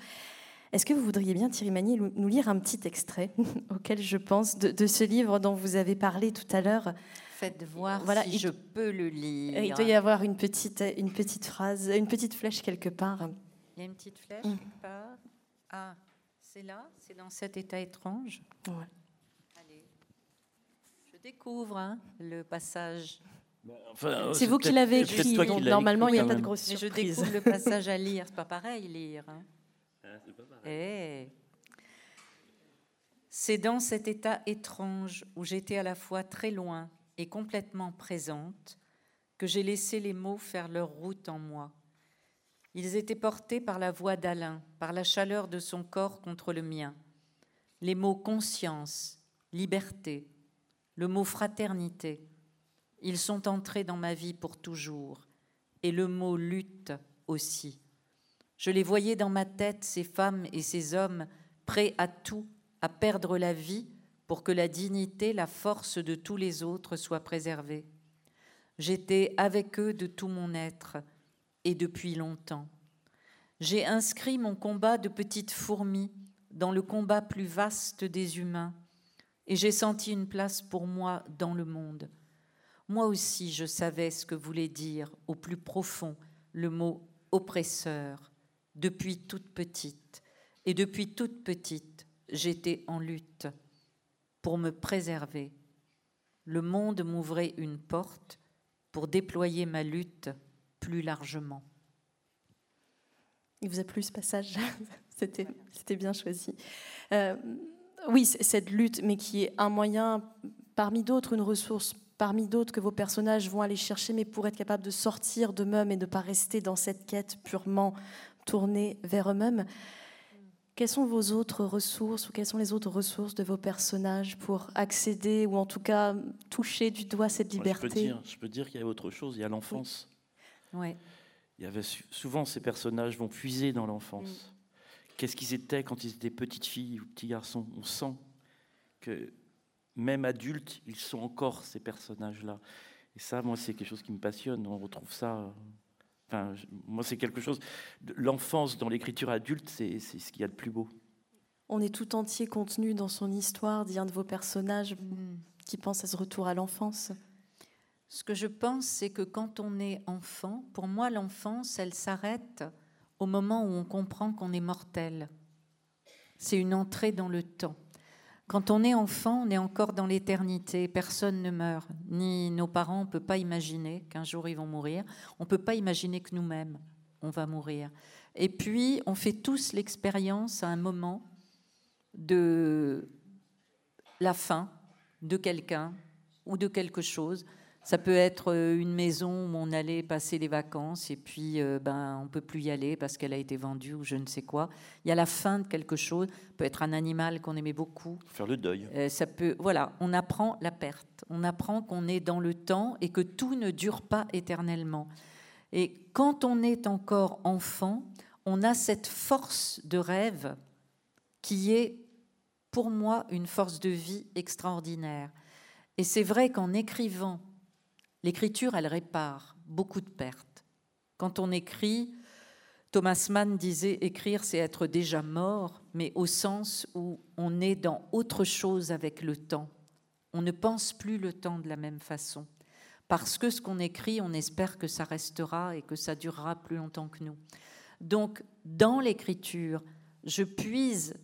Est-ce que vous voudriez bien, Thierry Magny, nous lire un petit extrait auquel je pense de, ce livre dont vous avez parlé tout à l'heure Faites voir voilà, si je peux le lire. Il doit y avoir une petite, une petite phrase, une petite flèche quelque part. Il y a une petite flèche mm. quelque part. Ah, c'est là C'est dans cet état étrange ouais. Allez. Je découvre hein, le passage. Bah, c'est vous qui l'avez écrit, donc normalement il n'y a pas de grosse surprise. Mais je découvre le passage à lire, c'est pas pareil lire. Hein. Ah, pas pareil. Eh. C'est dans cet état étrange où j'étais à la fois très loin complètement présente que j'ai laissé les mots faire leur route en moi. Ils étaient portés par la voix d'Alain, par la chaleur de son corps contre le mien. Les mots conscience, liberté, le mot fraternité, ils sont entrés dans ma vie pour toujours, et le mot lutte aussi. Je les voyais dans ma tête, ces femmes et ces hommes, prêts à tout, à perdre la vie pour que la dignité, la force de tous les autres soient préservées. J'étais avec eux de tout mon être, et depuis longtemps. J'ai inscrit mon combat de petite fourmi dans le combat plus vaste des humains, et j'ai senti une place pour moi dans le monde. Moi aussi, je savais ce que voulait dire au plus profond le mot oppresseur depuis toute petite. Et depuis toute petite, j'étais en lutte pour me préserver. Le monde m'ouvrait une porte pour déployer ma lutte plus largement. Il vous a plu ce passage C'était bien choisi. Euh, oui, cette lutte, mais qui est un moyen parmi d'autres, une ressource parmi d'autres que vos personnages vont aller chercher, mais pour être capable de sortir d'eux-mêmes et ne pas rester dans cette quête purement tournée vers eux-mêmes. Quelles sont vos autres ressources ou quelles sont les autres ressources de vos personnages pour accéder ou en tout cas toucher du doigt cette liberté? Je peux dire, qu'il y a autre chose, il y a l'enfance. Ouais. Il y avait souvent ces personnages vont puiser dans l'enfance. Mm. Qu'est-ce qu'ils étaient quand ils étaient petites filles ou petits garçons? On sent que même adultes, ils sont encore ces personnages-là. Et ça, moi, c'est quelque chose qui me passionne. On retrouve ça. Enfin, moi, c'est quelque chose. L'enfance dans l'écriture adulte, c'est ce qu'il y a de plus beau. On est tout entier contenu dans son histoire, dit un de vos personnages mm. qui pense à ce retour à l'enfance. Ce que je pense, c'est que quand on est enfant, pour moi, l'enfance, elle s'arrête au moment où on comprend qu'on est mortel. C'est une entrée dans le temps. Quand on est enfant, on est encore dans l'éternité. Personne ne meurt, ni nos parents. On ne peut pas imaginer qu'un jour ils vont mourir. On ne peut pas imaginer que nous-mêmes, on va mourir. Et puis, on fait tous l'expérience à un moment de la fin de quelqu'un ou de quelque chose. Ça peut être euh, une maison où on allait passer les vacances et puis euh, ben, on peut plus y aller parce qu'elle a été vendue ou je ne sais quoi. Il y a la fin de quelque chose. Ça peut être un animal qu'on aimait beaucoup. Faire le deuil. Euh, ça peut, voilà, on apprend la perte. On apprend qu'on est dans le temps et que tout ne dure pas éternellement. Et quand on est encore enfant, on a cette force de rêve qui est, pour moi, une force de vie extraordinaire. Et c'est vrai qu'en écrivant L'écriture, elle répare beaucoup de pertes. Quand on écrit, Thomas Mann disait écrire, c'est être déjà mort, mais au sens où on est dans autre chose avec le temps. On ne pense plus le temps de la même façon. Parce que ce qu'on écrit, on espère que ça restera et que ça durera plus longtemps que nous. Donc, dans l'écriture, je puise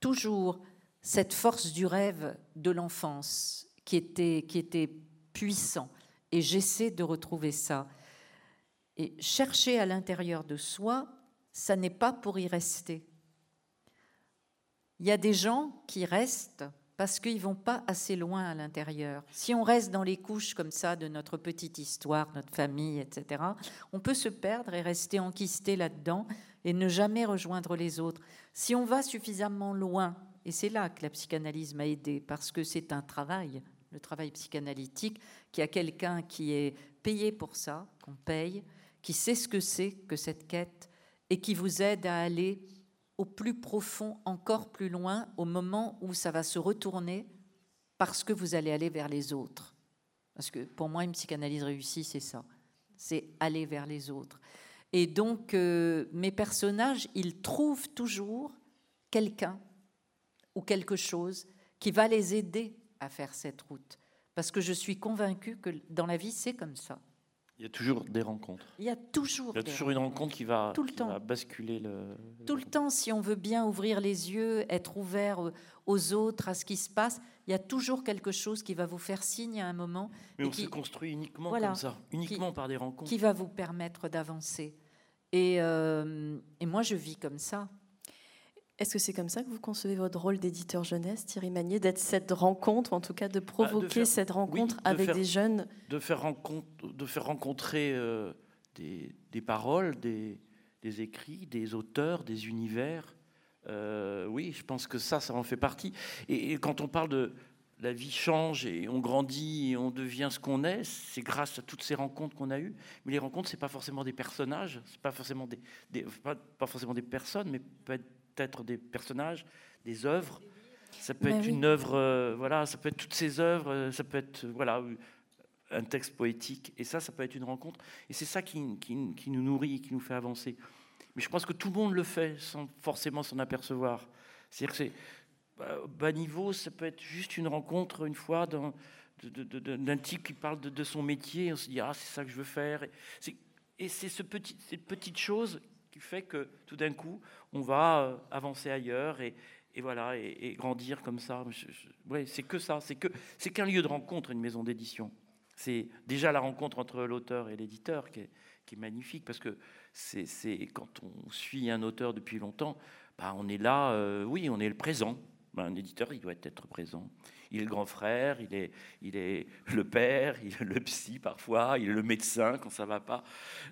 toujours cette force du rêve de l'enfance qui était, qui était puissant. Et j'essaie de retrouver ça. Et chercher à l'intérieur de soi, ça n'est pas pour y rester. Il y a des gens qui restent parce qu'ils vont pas assez loin à l'intérieur. Si on reste dans les couches comme ça de notre petite histoire, notre famille, etc., on peut se perdre et rester enquisté là-dedans et ne jamais rejoindre les autres. Si on va suffisamment loin, et c'est là que la psychanalyse m'a aidé, parce que c'est un travail, le travail psychanalytique, qu'il y a quelqu'un qui est payé pour ça, qu'on paye, qui sait ce que c'est que cette quête et qui vous aide à aller au plus profond, encore plus loin, au moment où ça va se retourner parce que vous allez aller vers les autres. Parce que pour moi, une psychanalyse réussie, c'est ça. C'est aller vers les autres. Et donc, euh, mes personnages, ils trouvent toujours quelqu'un ou quelque chose qui va les aider à faire cette route. Parce que je suis convaincue que dans la vie, c'est comme ça. Il y a toujours des rencontres. Il y a toujours, Il y a toujours une rencontre qui va, Tout le temps. basculer le. Tout le temps, si on veut bien ouvrir les yeux, être ouvert aux autres, à ce qui se passe, il y a toujours quelque chose qui va vous faire signe à un moment. Mais et on qui, se construit uniquement comme ça, uniquement par des rencontres. Qui va vous permettre d'avancer. Et, euh, et moi, je vis comme ça. Est-ce que c'est comme ça que vous concevez votre rôle d'éditeur jeunesse, Thierry Magnier, d'être cette rencontre, en tout cas de bah, provoquer cette rencontre avec des jeunes de faire, rencontre, de faire rencontrer euh, des, des, paroles, des, des, écrits, des auteurs, des univers. Euh, oui, je pense que ça, ça en fait partie. Et, et, quand on parle de la vie change et on grandit et on devient ce qu'on est, c'est grâce à toutes ces rencontres qu'on a eues. Mais les rencontres, c'est pas forcément des personnages, c'est pas forcément des, des pas, pas forcément des personnes, mais peut être être des personnages, des œuvres. Ça peut être une œuvre, euh, voilà, ça peut être toutes ces œuvres, euh, ça peut être voilà un texte poétique, et ça, ça peut être une rencontre. Et c'est ça qui, qui, qui, nous nourrit, qui nous fait avancer. Mais je pense que tout le monde le fait sans forcément s'en apercevoir. C'est-à-dire que c'est bah, bas niveau, ça peut être juste une rencontre une fois d'un, d'un type qui parle de, son métier. On se dit ah c'est ça que je veux faire. Et c'est ce petit, ces petites choses qui fait que tout d'un coup, on va euh, avancer ailleurs et, voilà et, grandir comme ça. ouais, c'est que ça, c'est que c'est qu'un lieu de rencontre, une maison d'édition. C'est déjà la rencontre entre l'auteur et l'éditeur qui est, magnifique parce que c'est quand on suit un auteur depuis longtemps, bah on est là, euh, oui, on est le présent. Bah, un éditeur, il doit être présent. Il est le grand frère, il est, il est le père, il est le psy parfois, il est le médecin quand ça va pas.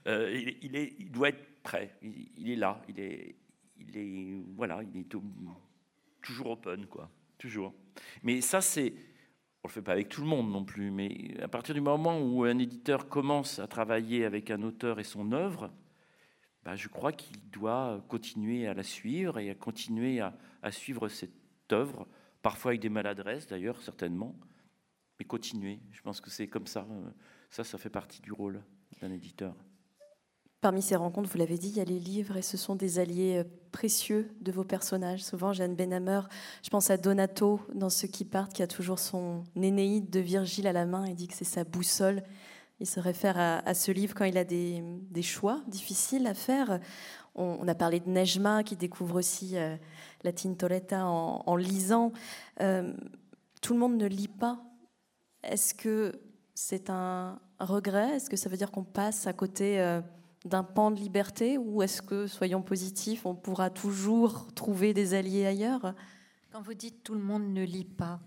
Euh, il, est, il doit être il, est là, il est, il est, voilà, il est toujours open, quoi, toujours. Mais ça, c'est, on le fait pas avec tout le monde non plus, mais à partir du moment où un éditeur commence à travailler avec un auteur et son œuvre, bah, je crois qu'il doit continuer à la suivre et à continuer à, à suivre cette œuvre, parfois avec des maladresses d'ailleurs, certainement, mais continuer. Je pense que c'est comme ça. Ça, ça fait partie du rôle d'un éditeur. Parmi ces rencontres, vous l'avez dit, il y a les livres et ce sont des alliés euh, précieux de vos personnages. Souvent, Jeanne Benhammer, je pense à Donato dans Ceux qui partent, qui a toujours son Nénéide de Virgile à la main et dit que c'est sa boussole. Il se réfère à, ce livre quand il a des, choix difficiles à faire. On, a parlé de Nejma qui découvre aussi euh, la Tintoretta en, lisant. Euh, tout le monde ne lit pas. Est-ce que c'est un regret? Est-ce que ça veut dire qu'on passe à côté d'un pan de liberté ou est-ce que, soyons positifs, on pourra toujours trouver des alliés ailleurs? Quand vous dites tout le monde ne lit pas,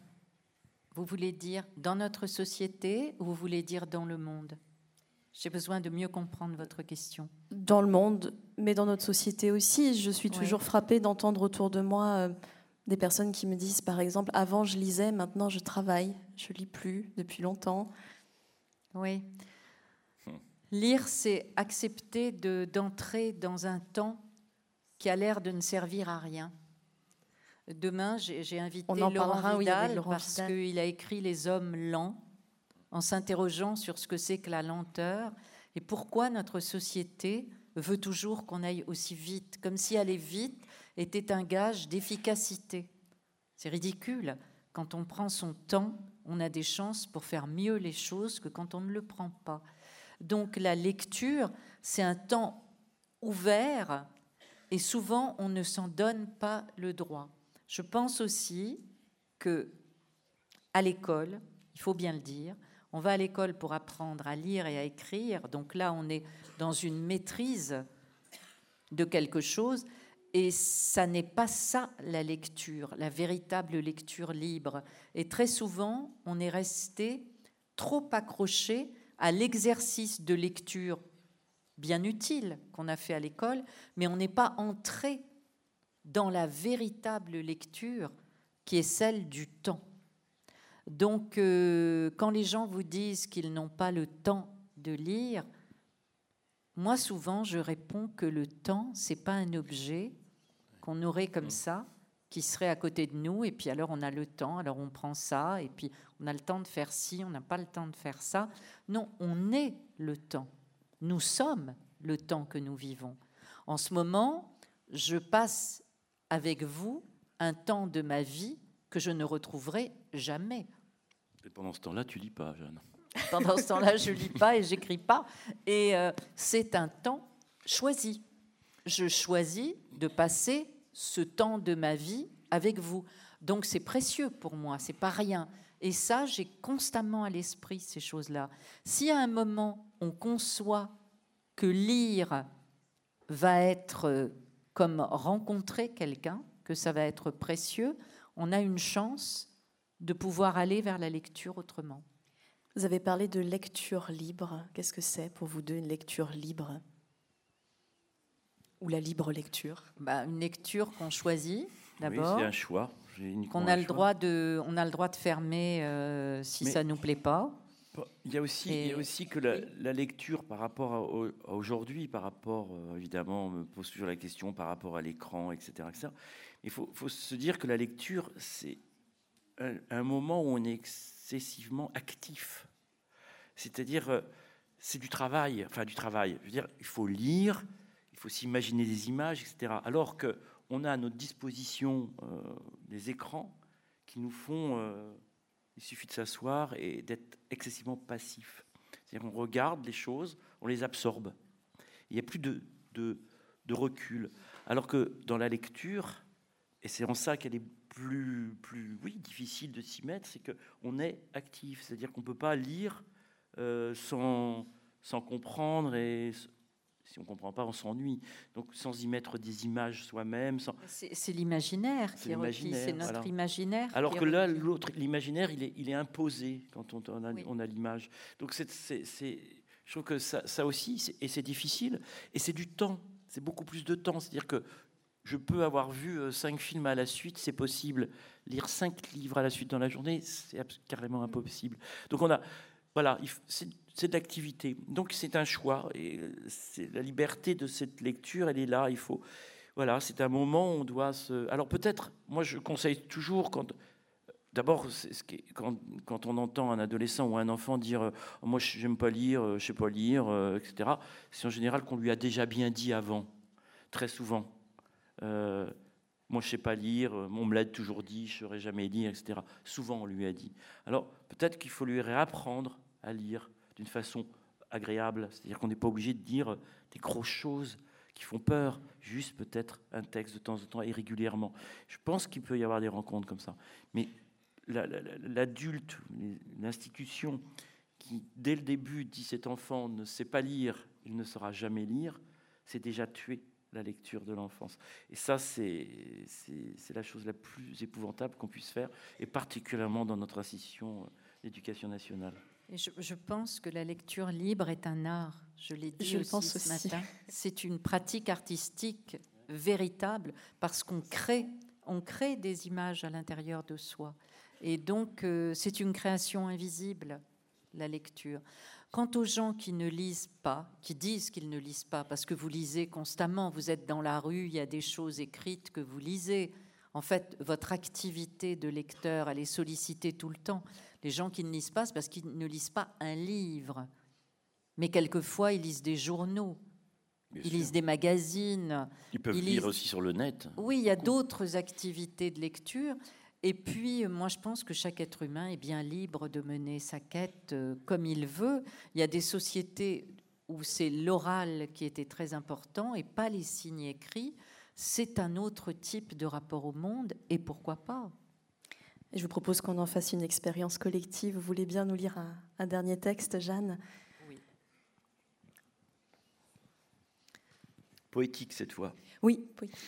vous voulez dire dans notre société ou vous voulez dire dans le monde? J'ai besoin de mieux comprendre votre question. Dans le monde, mais dans notre société aussi. Je suis toujours frappée d'entendre autour de moi euh, des personnes qui me disent, par exemple, avant je lisais, maintenant je travaille, je lis plus depuis longtemps. Oui. Lire, c'est accepter d'entrer dans un temps qui a l'air de ne servir à rien. Demain, j'ai invité On Laurent Vidal parce qu'il a écrit Les hommes lents en s'interrogeant sur ce que c'est que la lenteur et pourquoi notre société veut toujours qu'on aille aussi vite, comme si aller vite était un gage d'efficacité. C'est ridicule. Quand on prend son temps, on a des chances pour faire mieux les choses que quand on ne le prend pas. Donc la lecture, c'est un temps ouvert et souvent on ne s'en donne pas le droit. Je pense aussi que à l'école, il faut bien le dire, on va à l'école pour apprendre à lire et à écrire. Donc là, on est dans une maîtrise de quelque chose. Et ça n'est pas ça la lecture, la véritable lecture libre. Et très souvent, on est resté trop accroché à l'exercice de lecture bien utile qu'on a fait à l'école, mais on n'est pas entré dans la véritable lecture qui est celle du temps. Donc, euh, quand les gens vous disent qu'ils n'ont pas le temps de lire, moi souvent je réponds que le temps c'est pas un objet qu'on aurait comme ça qui serait à côté de nous et puis alors on a le temps alors on prend ça et puis on a le temps de faire ci on n'a pas le temps de faire ça non, on est le temps. Nous sommes le temps que nous vivons. En ce moment, je passe avec vous un temps de ma vie que je ne retrouverai jamais. Et pendant ce temps-là, tu lis pas, Jeanne. Pendant ce temps-là, je lis pas et j'écris pas. Et euh, c'est un temps choisi. Je choisis de passer ce temps de ma vie avec vous. Donc c'est précieux pour moi, c'est pas rien. Et ça, j'ai constamment à l'esprit ces choses-là. Si à un moment on conçoit que lire va être euh, comme rencontrer quelqu'un, que ça va être précieux, on a une chance de pouvoir aller vers la lecture autrement. Vous avez parlé de lecture libre. Qu'est-ce que c'est pour vous deux une lecture libre? Ou la libre lecture bah, Une lecture qu'on choisit d'abord. Oui, c'est un choix. Qu'on a le droit de, on a le droit de fermer euh, si ça nous plaît pas. Il y a aussi, il y a aussi que la, lecture par rapport à, aujourd'hui, par rapport euh, évidemment, on me pose toujours la question par rapport à l'écran, etc., Il faut, faut, se dire que la lecture, c'est un, moment où on est excessivement actif. C'est-à-dire, euh, c'est du travail, enfin du travail. Je veux dire, il faut lire, faut s'imaginer des images, etc. Alors que on a à notre disposition euh, des écrans qui nous font. Euh, il suffit de s'asseoir et d'être excessivement passif. C'est-à-dire qu'on regarde les choses, on les absorbe. Il n'y a plus de, de, recul. Alors que dans la lecture, et c'est en ça qu'elle est plus, plus oui, difficile de s'y mettre, c'est qu'on est actif. C'est-à-dire qu'on ne peut pas lire euh, sans, sans comprendre et si on ne comprend pas, on s'ennuie. Donc sans y mettre des images soi-même. Sans... C'est l'imaginer qui est, requis, c'est notre imaginaire. Alors que là, l'autre, l'imaginaire, il est, il est imposé quand on, a, on a l'image. Donc c'est, je trouve que ça, ça aussi, et c'est difficile, et c'est du temps, c'est beaucoup plus de temps. C'est-à-dire que je peux avoir vu euh, cinq films à la suite, c'est possible. Lire cinq livres à la suite dans la journée, c'est carrément impossible. Donc on a, voilà, c'est de l'activité. Donc c'est un choix et c'est la liberté de cette lecture, elle est là. Il faut, voilà, c'est un moment où on doit se. Alors peut-être, moi je conseille toujours quand. D'abord, quand, on entend un adolescent ou un enfant dire euh, Moi, je n'aime pas lire, euh, je sais pas lire, euh, etc., c'est en général qu'on lui a déjà bien dit avant, très souvent. moi, je sais pas lire, on me l'a toujours dit, je ne saurais jamais lire, etc. Souvent, on lui a dit. Alors, peut-être qu'il faut lui réapprendre à lire, d'une façon agréable. C'est-à-dire qu'on n'est pas obligé de dire des grosses choses qui font peur, juste peut-être un texte de temps en temps et régulièrement. Je pense qu'il peut y avoir des rencontres comme ça. Mais l'adulte, l'institution qui, dès le début, dit cet enfant ne sait pas lire il ne saura jamais lire, c'est déjà tuer la lecture de l'enfance. Et ça, c'est la chose la plus épouvantable qu'on puisse faire, et particulièrement dans notre institution d'éducation nationale. Et je, pense que la lecture libre est un art. Je l'ai dit aussi ce matin. C'est une pratique artistique véritable parce qu'on crée, on crée des images à l'intérieur de soi. Et donc, euh, c'est une création invisible, la lecture. Quant aux gens qui ne lisent pas, qui disent qu'ils ne lisent pas, parce que vous lisez constamment, vous êtes dans la rue, il y a des choses écrites que vous lisez. En fait, votre activité de lecteur, elle est sollicitée tout le temps. Les gens qui ne lisent pas, c'est parce qu'ils ne lisent pas un livre. Mais quelquefois, ils lisent des journaux, ils lisent des magazines. Ils peuvent lire aussi sur le net. Oui, il y a d'autres activités de lecture. Et puis, moi, je pense que chaque être humain est bien libre de mener sa quête euh, comme il veut. Il y a des sociétés où c'est l'oral qui était très important et pas les signes écrits. C'est un autre type de rapport au monde et pourquoi pas? Je vous propose qu'on en fasse une expérience collective. Vous voulez bien nous lire un, dernier texte, Jeanne? Oui. Poétique cette fois. Oui, poétique.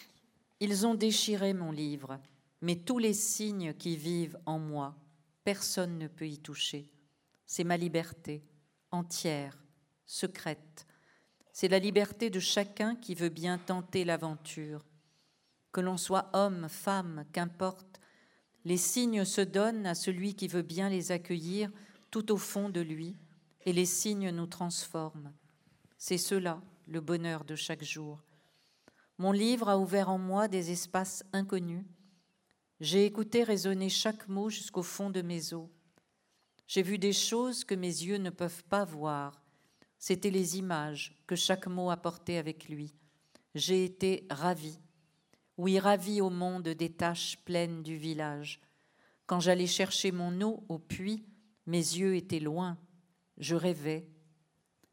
Ils ont déchiré mon livre mais tous les signes qui vivent en moi, personne ne peut y toucher. C'est ma liberté, entière, secrète. C'est la liberté de chacun qui veut bien tenter l'aventure. Que l'on soit homme, femme, qu'importe, les signes se donnent à celui qui veut bien les accueillir tout au fond de lui, et les signes nous transforment. C'est cela, le bonheur de chaque jour. Mon livre a ouvert en moi des espaces inconnus, j'ai écouté résonner chaque mot jusqu'au fond de mes os. J'ai vu des choses que mes yeux ne peuvent pas voir. C'étaient les images que chaque mot apportait avec lui. J'ai été ravie. Oui, ravie au monde des tâches pleines du village. Quand j'allais chercher mon eau au puits, mes yeux étaient loin. Je rêvais.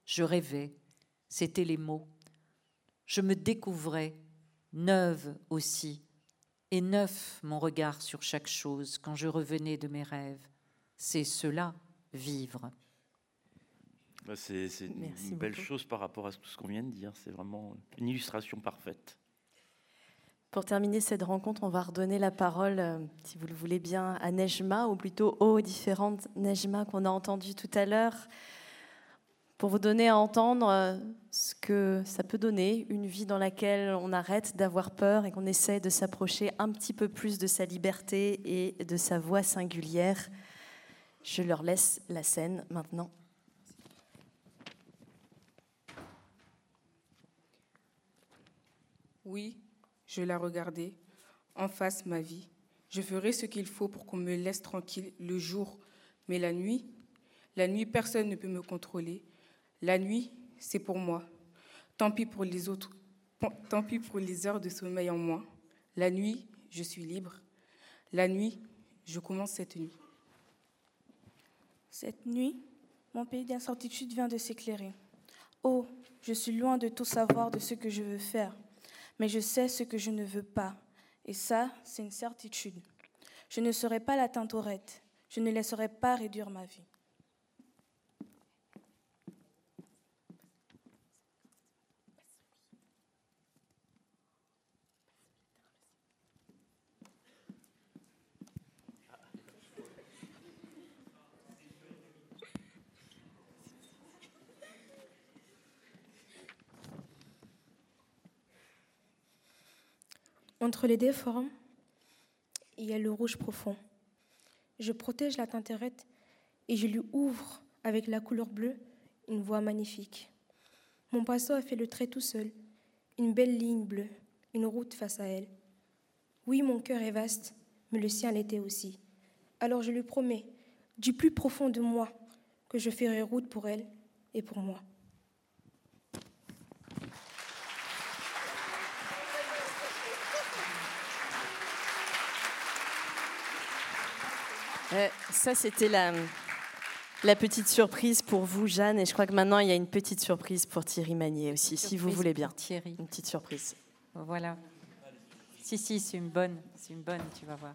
Je rêvais. C'étaient les mots. Je me découvrais, neuve aussi, et neuf mon regard sur chaque chose quand je revenais de mes rêves. C'est cela, vivre. Bah, c'est une belle chose par rapport à tout ce qu'on vient de dire. C'est vraiment une illustration parfaite. Pour terminer cette rencontre, on va redonner la parole, euh, si vous le voulez bien, à Nejma, ou plutôt aux différentes Nejma qu'on a entendues tout à l'heure pour vous donner à entendre euh, ce que ça peut donner, une vie dans laquelle on arrête d'avoir peur et qu'on essaie de s'approcher un petit peu plus de sa liberté et de sa voix singulière. Je leur laisse la scène maintenant. Oui, je la regardais, en face ma vie. Je ferai ce qu'il faut pour qu'on me laisse tranquille le jour, mais la nuit, la nuit, personne ne peut me contrôler. La nuit, c'est pour moi. Tant pis pour les autres, tant pis pour les heures de sommeil en moi. La nuit, je suis libre. La nuit, je commence cette nuit. Cette nuit, mon pays d'incertitude vient de s'éclairer. Oh, je suis loin de tout savoir de ce que je veux faire, mais je sais ce que je ne veux pas. Et ça, c'est une certitude. Je ne serai pas la tintorette. Je ne laisserai pas réduire ma vie. Entre les deux formes, il y a le rouge profond. Je protège la tinterette et je lui ouvre avec la couleur bleue une voie magnifique. Mon pinceau a fait le trait tout seul, une belle ligne bleue, une route face à elle. Oui, mon cœur est vaste, mais le sien l'était aussi. Alors je lui promets, du plus profond de moi, que je ferai route pour elle et pour moi. Euh, ça, c'était la, la petite surprise pour vous, Jeanne. Et je crois que maintenant, il y a une petite surprise pour Thierry Magnier aussi, si vous voulez bien. Thierry. Une petite surprise. Voilà. Si, si, c'est une bonne. C'est une bonne, tu vas voir.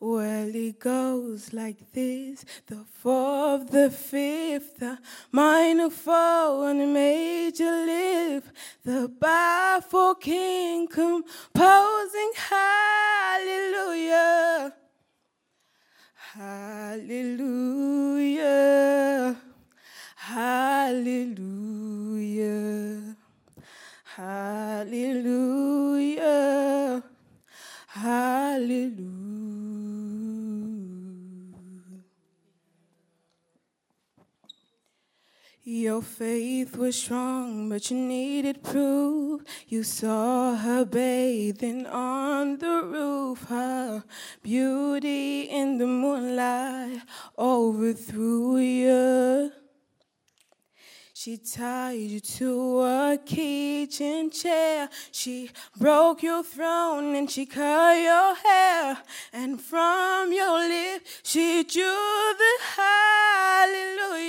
Well, it goes like this the fourth, the fifth, the minor fall, and the major lift, the baffled king composing hallelujah. Hallelujah. Hallelujah. Hallelujah. Hallelujah. Your faith was strong, but you needed proof. You saw her bathing on the roof, her beauty in the moonlight overthrew you. She tied you to a kitchen chair. She broke your throne and she cut your hair. And from your lips she drew the hallelujah.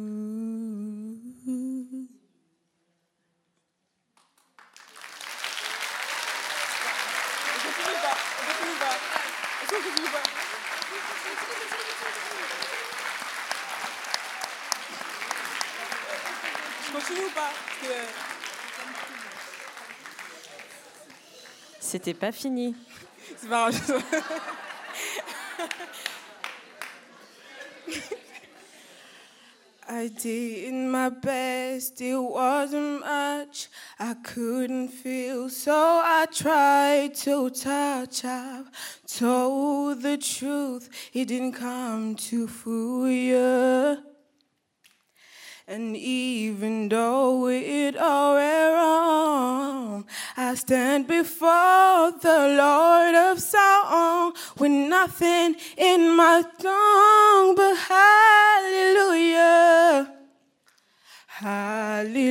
C'était pas fini. C'est pas grave. I did my best, it wasn't much. I couldn't feel, so I tried to touch. I've told the truth, it didn't come to fool you. And even though it all went wrong, I stand before the Lord of song with nothing in my tongue but hallelujah. Hallelujah.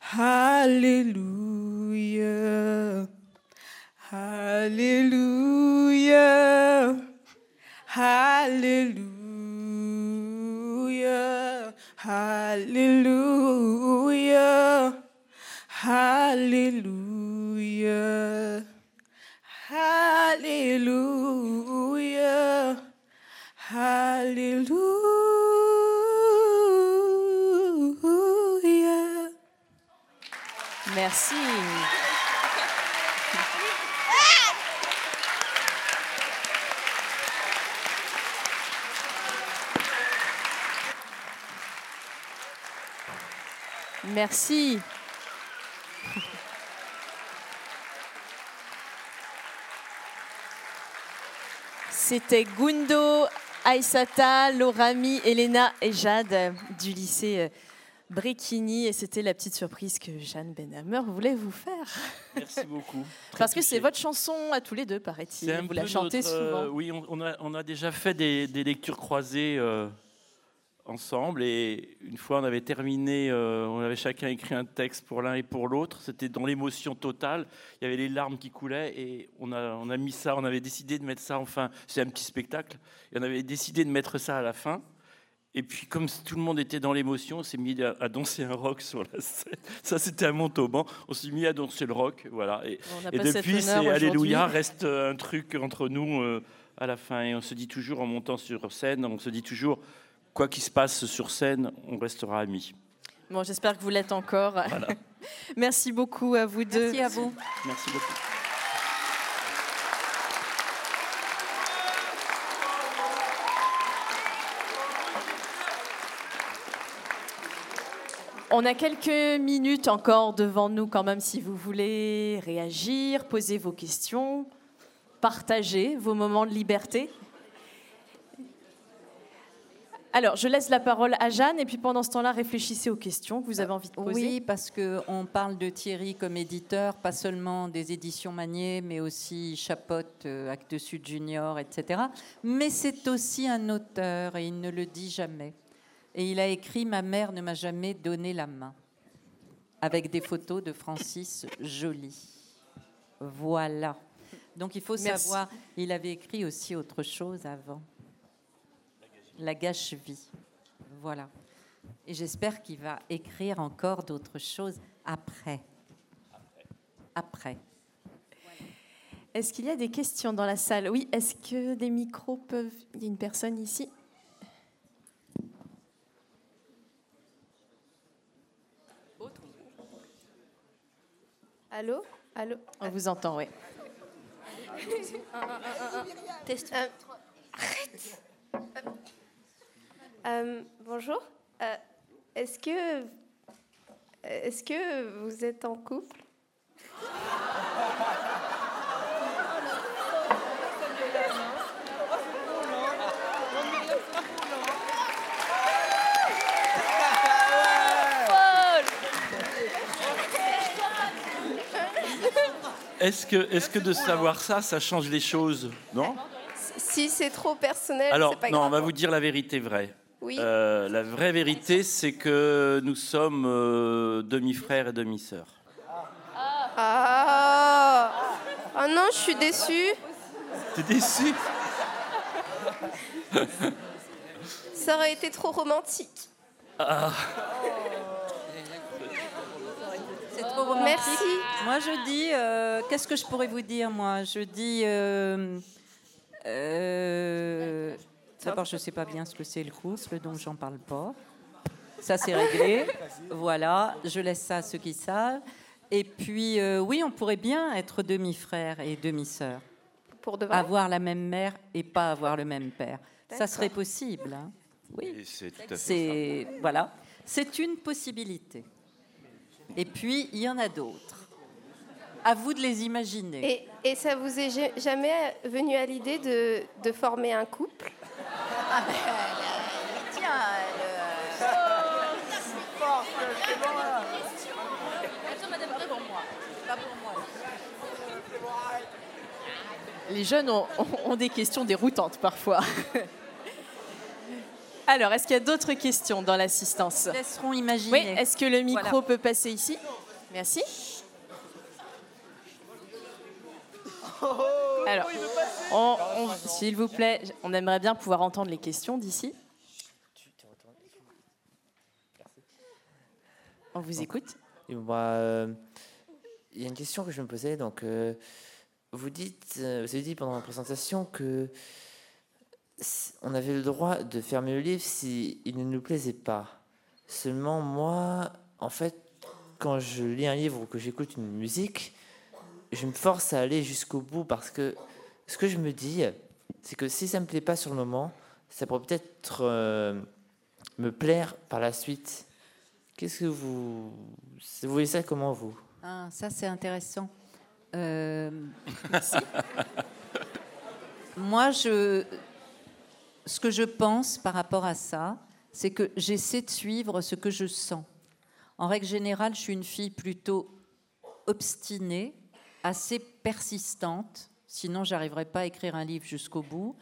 Hallelujah. Hallelujah. Hallelujah. Alléluia. Alléluia. Alléluia. Alléluia. Merci. Merci. C'était Gundo, Aïsata, Lorami, Elena et Jade du lycée euh, Brekini. Et c'était la petite surprise que Jeanne Benhammer voulait vous faire. Merci beaucoup. Parce que c'est votre chanson à tous les deux, paraît-il. Vous la chantez notre, euh, souvent. oui, on, on a, on a déjà fait des, des lectures croisées euh, ensemble. Et une fois, on avait terminé, euh, on avait chacun écrit un texte pour l'un et pour l'autre. C'était dans l'émotion totale. Il y avait les larmes qui coulaient. Et on a, on a mis ça, on avait décidé de mettre ça, enfin, c'est un petit spectacle. Et on avait décidé de mettre ça à la fin. Et puis, comme tout le monde était dans l'émotion, on s'est mis à, à danser un rock sur la scène. Ça, c'était un Montauban. On s'est mis à danser le rock, voilà. Et, et depuis, c'est Alléluia reste euh, un truc entre nous euh, à la fin. Et on se dit toujours, en montant sur scène, on se dit toujours, quoi qu'il se passe sur scène, on restera amis. Bon, j'espère que vous l'êtes encore. Merci beaucoup à vous deux. Merci à vous. Merci beaucoup. On a quelques minutes encore devant nous quand même si vous voulez réagir, poser vos questions, partager vos moments de liberté. Alors, je laisse la parole à Jeanne, et puis pendant ce temps-là, réfléchissez aux questions que vous avez envie de poser. Oui, parce qu'on parle de Thierry comme éditeur, pas seulement des éditions Manier, mais aussi Chapotte, euh, Actes Sud Junior, etc. Mais c'est aussi un auteur, et il ne le dit jamais. Et il a écrit Ma mère ne m'a jamais donné la main, avec des photos de Francis Joly. Voilà. Donc il faut savoir, il avait écrit aussi autre chose avant la gâche-vie. Voilà. Et j'espère qu'il va écrire encore d'autres choses après. Après. Est-ce qu'il y a des questions dans la salle? Oui, est-ce que des micros peuvent... Il y a une personne ici Allô? Allô? On vous entend, oui. Test. Euh, arrête euh, bonjour. Euh, est-ce que est-ce que vous êtes en couple? Est-ce que, est que de savoir ça, ça change les choses? Non Si c'est trop personnel, Alors, pas non, grave. on va vous dire la vérité vraie. Oui. Euh, la vraie vérité, c'est que nous sommes euh, demi-frères et demi-sœurs. Ah Oh non, je suis déçue. T'es déçu Ça aurait été trop romantique. ah. C'est trop romantique. Merci. Moi, je dis, euh, qu'est-ce que je pourrais vous dire, moi? Je dis, euh, euh, d'abord, je ne sais pas bien ce que c'est le couple, donc j'en parle pas. Ça, c'est réglé. voilà, je laisse ça à ceux qui savent. Et puis, euh, oui, on pourrait bien être demi-frères et demi-sœurs. Pour de vrai Avoir la même mère et pas avoir le même père. Ça serait possible. hein. Oui. Et c'est tout à fait C'est voilà, c'est une possibilité. Et puis il y en a d'autres. À vous de les imaginer. Et, et ça vous est ja- jamais venu à l'idée de, de former un couple? Les jeunes ont, ont- ont des questions déroutantes parfois. Alors, est-ce qu'il y a d'autres questions dans l'assistance? Laisseront Oui, imaginer. est-ce que le micro Voilà. peut passer ici? Merci. Alors, on- on- s'il vous plaît, on aimerait bien pouvoir entendre les questions d'ici. On vous écoute. Et euh, il y a une question que je me posais. Donc, euh, vous dites, euh, vous avez dit pendant la présentation que s- on avait le droit de fermer le livre s'il ne nous plaisait pas. Seulement, moi, en fait, quand je lis un livre ou que j'écoute une musique, je me force à aller jusqu'au bout parce que ce que je me dis, c'est que si ça me plaît pas sur le moment, ça pourrait peut-être euh, me plaire par la suite. Qu'est-ce que vous. Vous voyez ça comment vous? Ah, ça c'est intéressant. Euh, Moi, je, ce que je pense par rapport à ça, c'est que j'essaie de suivre ce que je sens. En règle générale, je suis une fille plutôt obstinée, assez persistante, sinon j'arriverais pas à écrire un livre jusqu'au bout.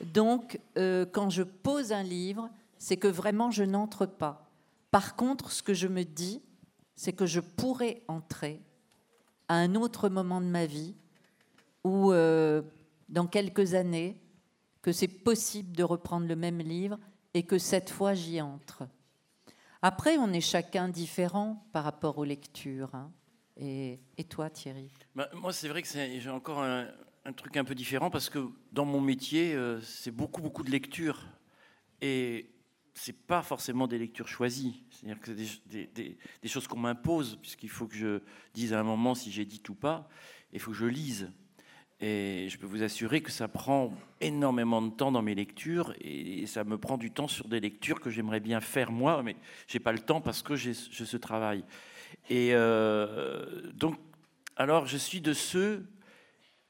Donc, euh, quand je pose un livre, c'est que vraiment je n'entre pas. Par contre, ce que je me dis, c'est que je pourrais entrer à un autre moment de ma vie ou euh, dans quelques années, que c'est possible de reprendre le même livre et que cette fois j'y entre. Après, on est chacun différent par rapport aux lectures. hein. Et, toi, Thierry Bah, moi, c'est vrai que j'ai encore un, truc un peu différent parce que dans mon métier, euh, c'est beaucoup, beaucoup de lectures. Et c'est pas forcément des lectures choisies. C'est-à-dire que c'est des, des- choses qu'on m'impose, puisqu'il faut que je dise à un moment si j'ai dit ou pas. Il faut que je lise. Et je peux vous assurer que ça prend énormément de temps dans mes lectures et ça me prend du temps sur des lectures que j'aimerais bien faire moi, mais j'ai pas le temps parce que j'ai ce travail. Et euh, alors je suis de ceux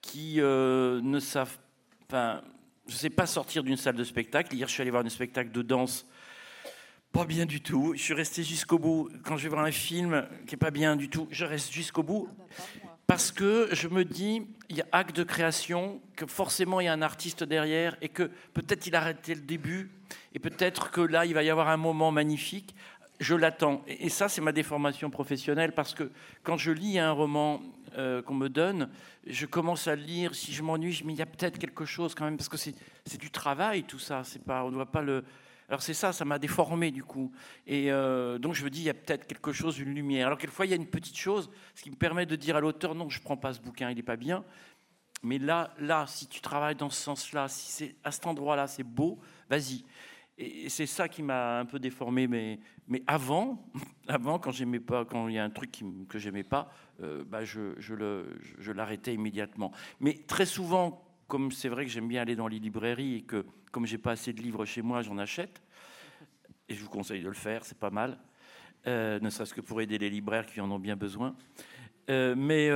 qui euh, ne savent, enfin, je sais pas sortir d'une salle de spectacle. Hier, je suis allé voir un spectacle de danse. Pas bien du tout. Je suis resté jusqu'au bout. Quand je vais voir un film qui est pas bien du tout, je reste jusqu'au bout. Parce que je me dis, il y a acte de création, que forcément il y a un artiste derrière et que peut-être il a arrêté le début et peut-être que là il va y avoir un moment magnifique. Je l'attends. Et ça, c'est ma déformation professionnelle parce que quand je lis un roman euh, qu'on me donne, je commence à le lire. Si je m'ennuie, je me dis, il y a peut-être quelque chose quand même parce que c'est du travail tout ça. Pas, on ne doit pas le alors c'est ça, ça m'a déformé du coup. Et euh, donc je me dis, il y a peut-être quelque chose, une lumière. Alors quelquefois, il y a une petite chose, ce qui me permet de dire à l'auteur, non, je ne prends pas ce bouquin, il n'est pas bien. Mais là, là, si tu travailles dans ce sens-là, si c'est à cet endroit-là, c'est beau, vas-y. Et c'est ça qui m'a un peu déformé. Mais, mais avant, avant, quand j'aimais pas, quand il y a un truc que j'aimais pas, euh, bah je, je, le, je l'arrêtais immédiatement. Mais très souvent, comme c'est vrai que j'aime bien aller dans les librairies et que comme j'ai pas assez de livres chez moi, j'en achète. Et je vous conseille de le faire, c'est pas mal. Euh, ne serait-ce que pour aider les libraires qui en ont bien besoin. Euh, mais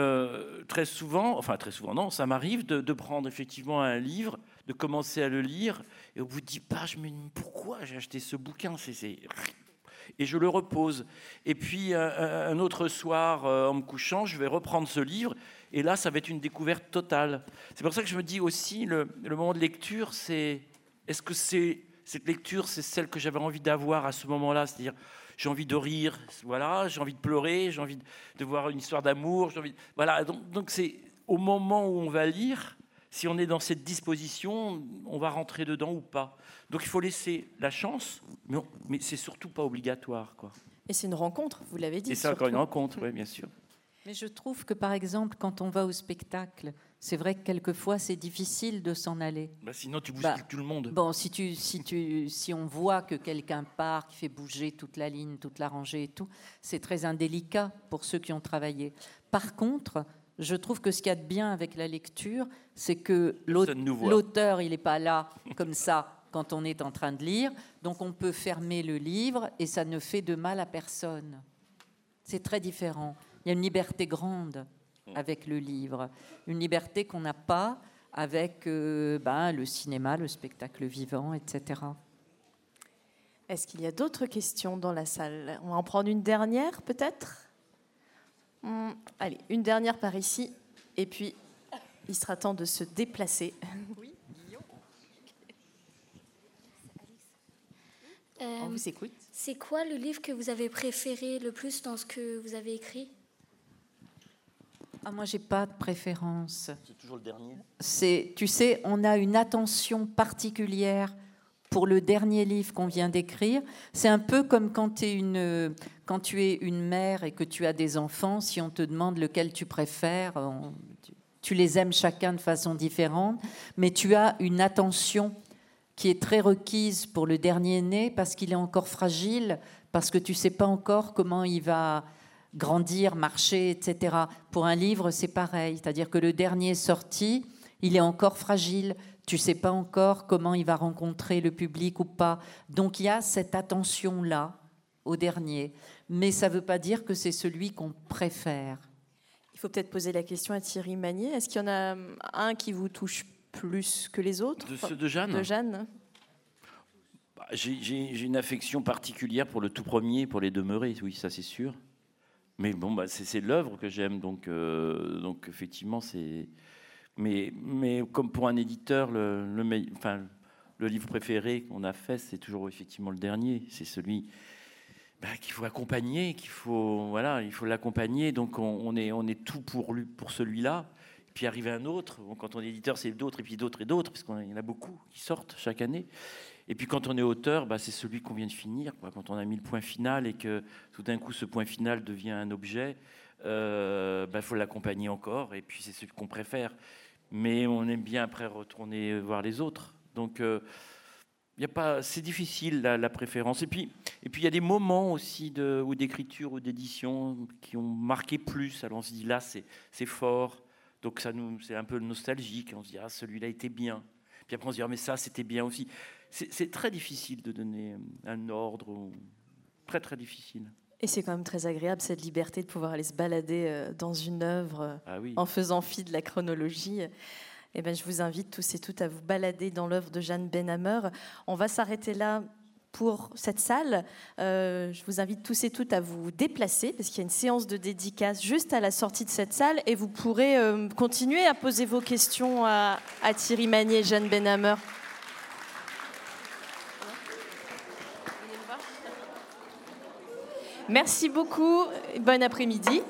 très souvent, enfin très souvent, non, ça m'arrive de, prendre effectivement un livre, de commencer à le lire, et au bout de dix pages, je me dis pourquoi j'ai acheté ce bouquin? C'est, Et je le repose. Et puis un, autre soir, en me couchant, je vais reprendre ce livre, et là, ça va être une découverte totale. C'est pour ça que je me dis aussi, le, le moment de lecture, c'est est-ce que c'est cette lecture, c'est celle que j'avais envie d'avoir à ce moment-là? C'est-à-dire, j'ai envie de rire, voilà, j'ai envie de pleurer, j'ai envie de voir une histoire d'amour, j'ai envie, voilà. Donc, c'est au moment où on va lire, si on est dans cette disposition, on va rentrer dedans ou pas. Donc il faut laisser la chance, mais, mais c'est surtout pas obligatoire, quoi. Et c'est une rencontre, vous l'avez dit. Et c'est encore une rencontre, oui, bien sûr. Mais je trouve que par exemple, quand on va au spectacle, c'est vrai que quelquefois c'est difficile de s'en aller. Bah sinon tu bouscules bah, tout le monde. Bon, si, tu, si, tu, si on voit que quelqu'un part, qui fait bouger toute la ligne, toute la rangée et tout, c'est très indélicat pour ceux qui ont travaillé. Par contre, je trouve que ce qu'il y a de bien avec la lecture, c'est que l'auteur, il n'est pas là comme ça quand on est en train de lire, donc on peut fermer le livre et ça ne fait de mal à personne. C'est très différent. Il y a une liberté grande avec le livre, une liberté qu'on n'a pas avec euh, ben, le cinéma, le spectacle vivant, etc. Est-ce qu'il y a d'autres questions dans la salle? On va en prendre une dernière peut-être? Hmm, Allez, une dernière par ici, et puis il sera temps de se déplacer. Oui, On vous écoute. C'est quoi le livre que vous avez préféré le plus dans ce que vous avez écrit? Ah, moi, j'ai pas de préférence. C'est toujours le dernier. C'est, tu sais, on a une attention particulière pour le dernier livre qu'on vient d'écrire. C'est un peu comme quand, quand tu es une mère et que tu as des enfants, si on te demande lequel tu préfères, tu les aimes chacun de façon différente, mais tu as une attention qui est très requise pour le dernier né parce qu'il est encore fragile, parce que tu sais pas encore comment il va grandir, marcher, etc. Pour un livre, c'est pareil. C'est-à-dire que le dernier sorti, il est encore fragile. Tu sais pas encore comment il va rencontrer le public ou pas. Donc il y a cette attention-là au dernier. Mais ça ne veut pas dire que c'est celui qu'on préfère. Il faut peut-être poser la question à Thierry Magnier. Est-ce qu'il y en a un qui vous touche plus que les autres? De ceux de Jeanne? De Jeanne bah, J'ai une affection particulière pour le tout premier, pour les demeurés, oui, ça c'est sûr. Mais bon, bah, c'est l'œuvre que j'aime, donc, euh, donc effectivement, c'est. Mais, comme pour un éditeur, le, livre préféré qu'on a fait, c'est toujours effectivement le dernier. C'est celui bah, qu'il faut accompagner, qu'il faut voilà, il faut l'accompagner. Donc on, est tout pour lui, pour celui-là. Puis arrive un autre. quand on est éditeur, c'est d'autres et puis d'autres et d'autres, parce qu'il y en a beaucoup qui sortent chaque année. Et puis quand on est auteur, bah, c'est celui qu'on vient de finir. Quand on a mis le point final et que tout d'un coup ce point final devient un objet, il euh, bah, faut l'accompagner encore. Et puis c'est celui qu'on préfère. Mais on aime bien après retourner voir les autres. Donc euh, y a pas, c'est difficile la, préférence. Et puis, et puis il y a des moments aussi de, d'écriture ou d'édition qui ont marqué plus. Alors on se dit là c'est, c'est fort. Donc ça nous, c'est un peu nostalgique. On se dit ah celui-là était bien. Puis après on se dit ah, mais ça c'était bien aussi c'est très difficile de donner un ordre, très très difficile. Et c'est quand même très agréable cette liberté de pouvoir aller se balader euh, dans une œuvre ah en faisant fi de la chronologie. eh ben, je vous invite tous et toutes à vous balader dans l'œuvre de Jeanne Benhammer. On va s'arrêter là pour cette salle. Euh, je vous invite tous et toutes à vous déplacer parce qu'il y a une séance de dédicace juste à la sortie de cette salle et vous pourrez euh, continuer à poser vos questions à, à Thierry Magnier et Jeanne Benhammer. Merci beaucoup. Bon après-midi.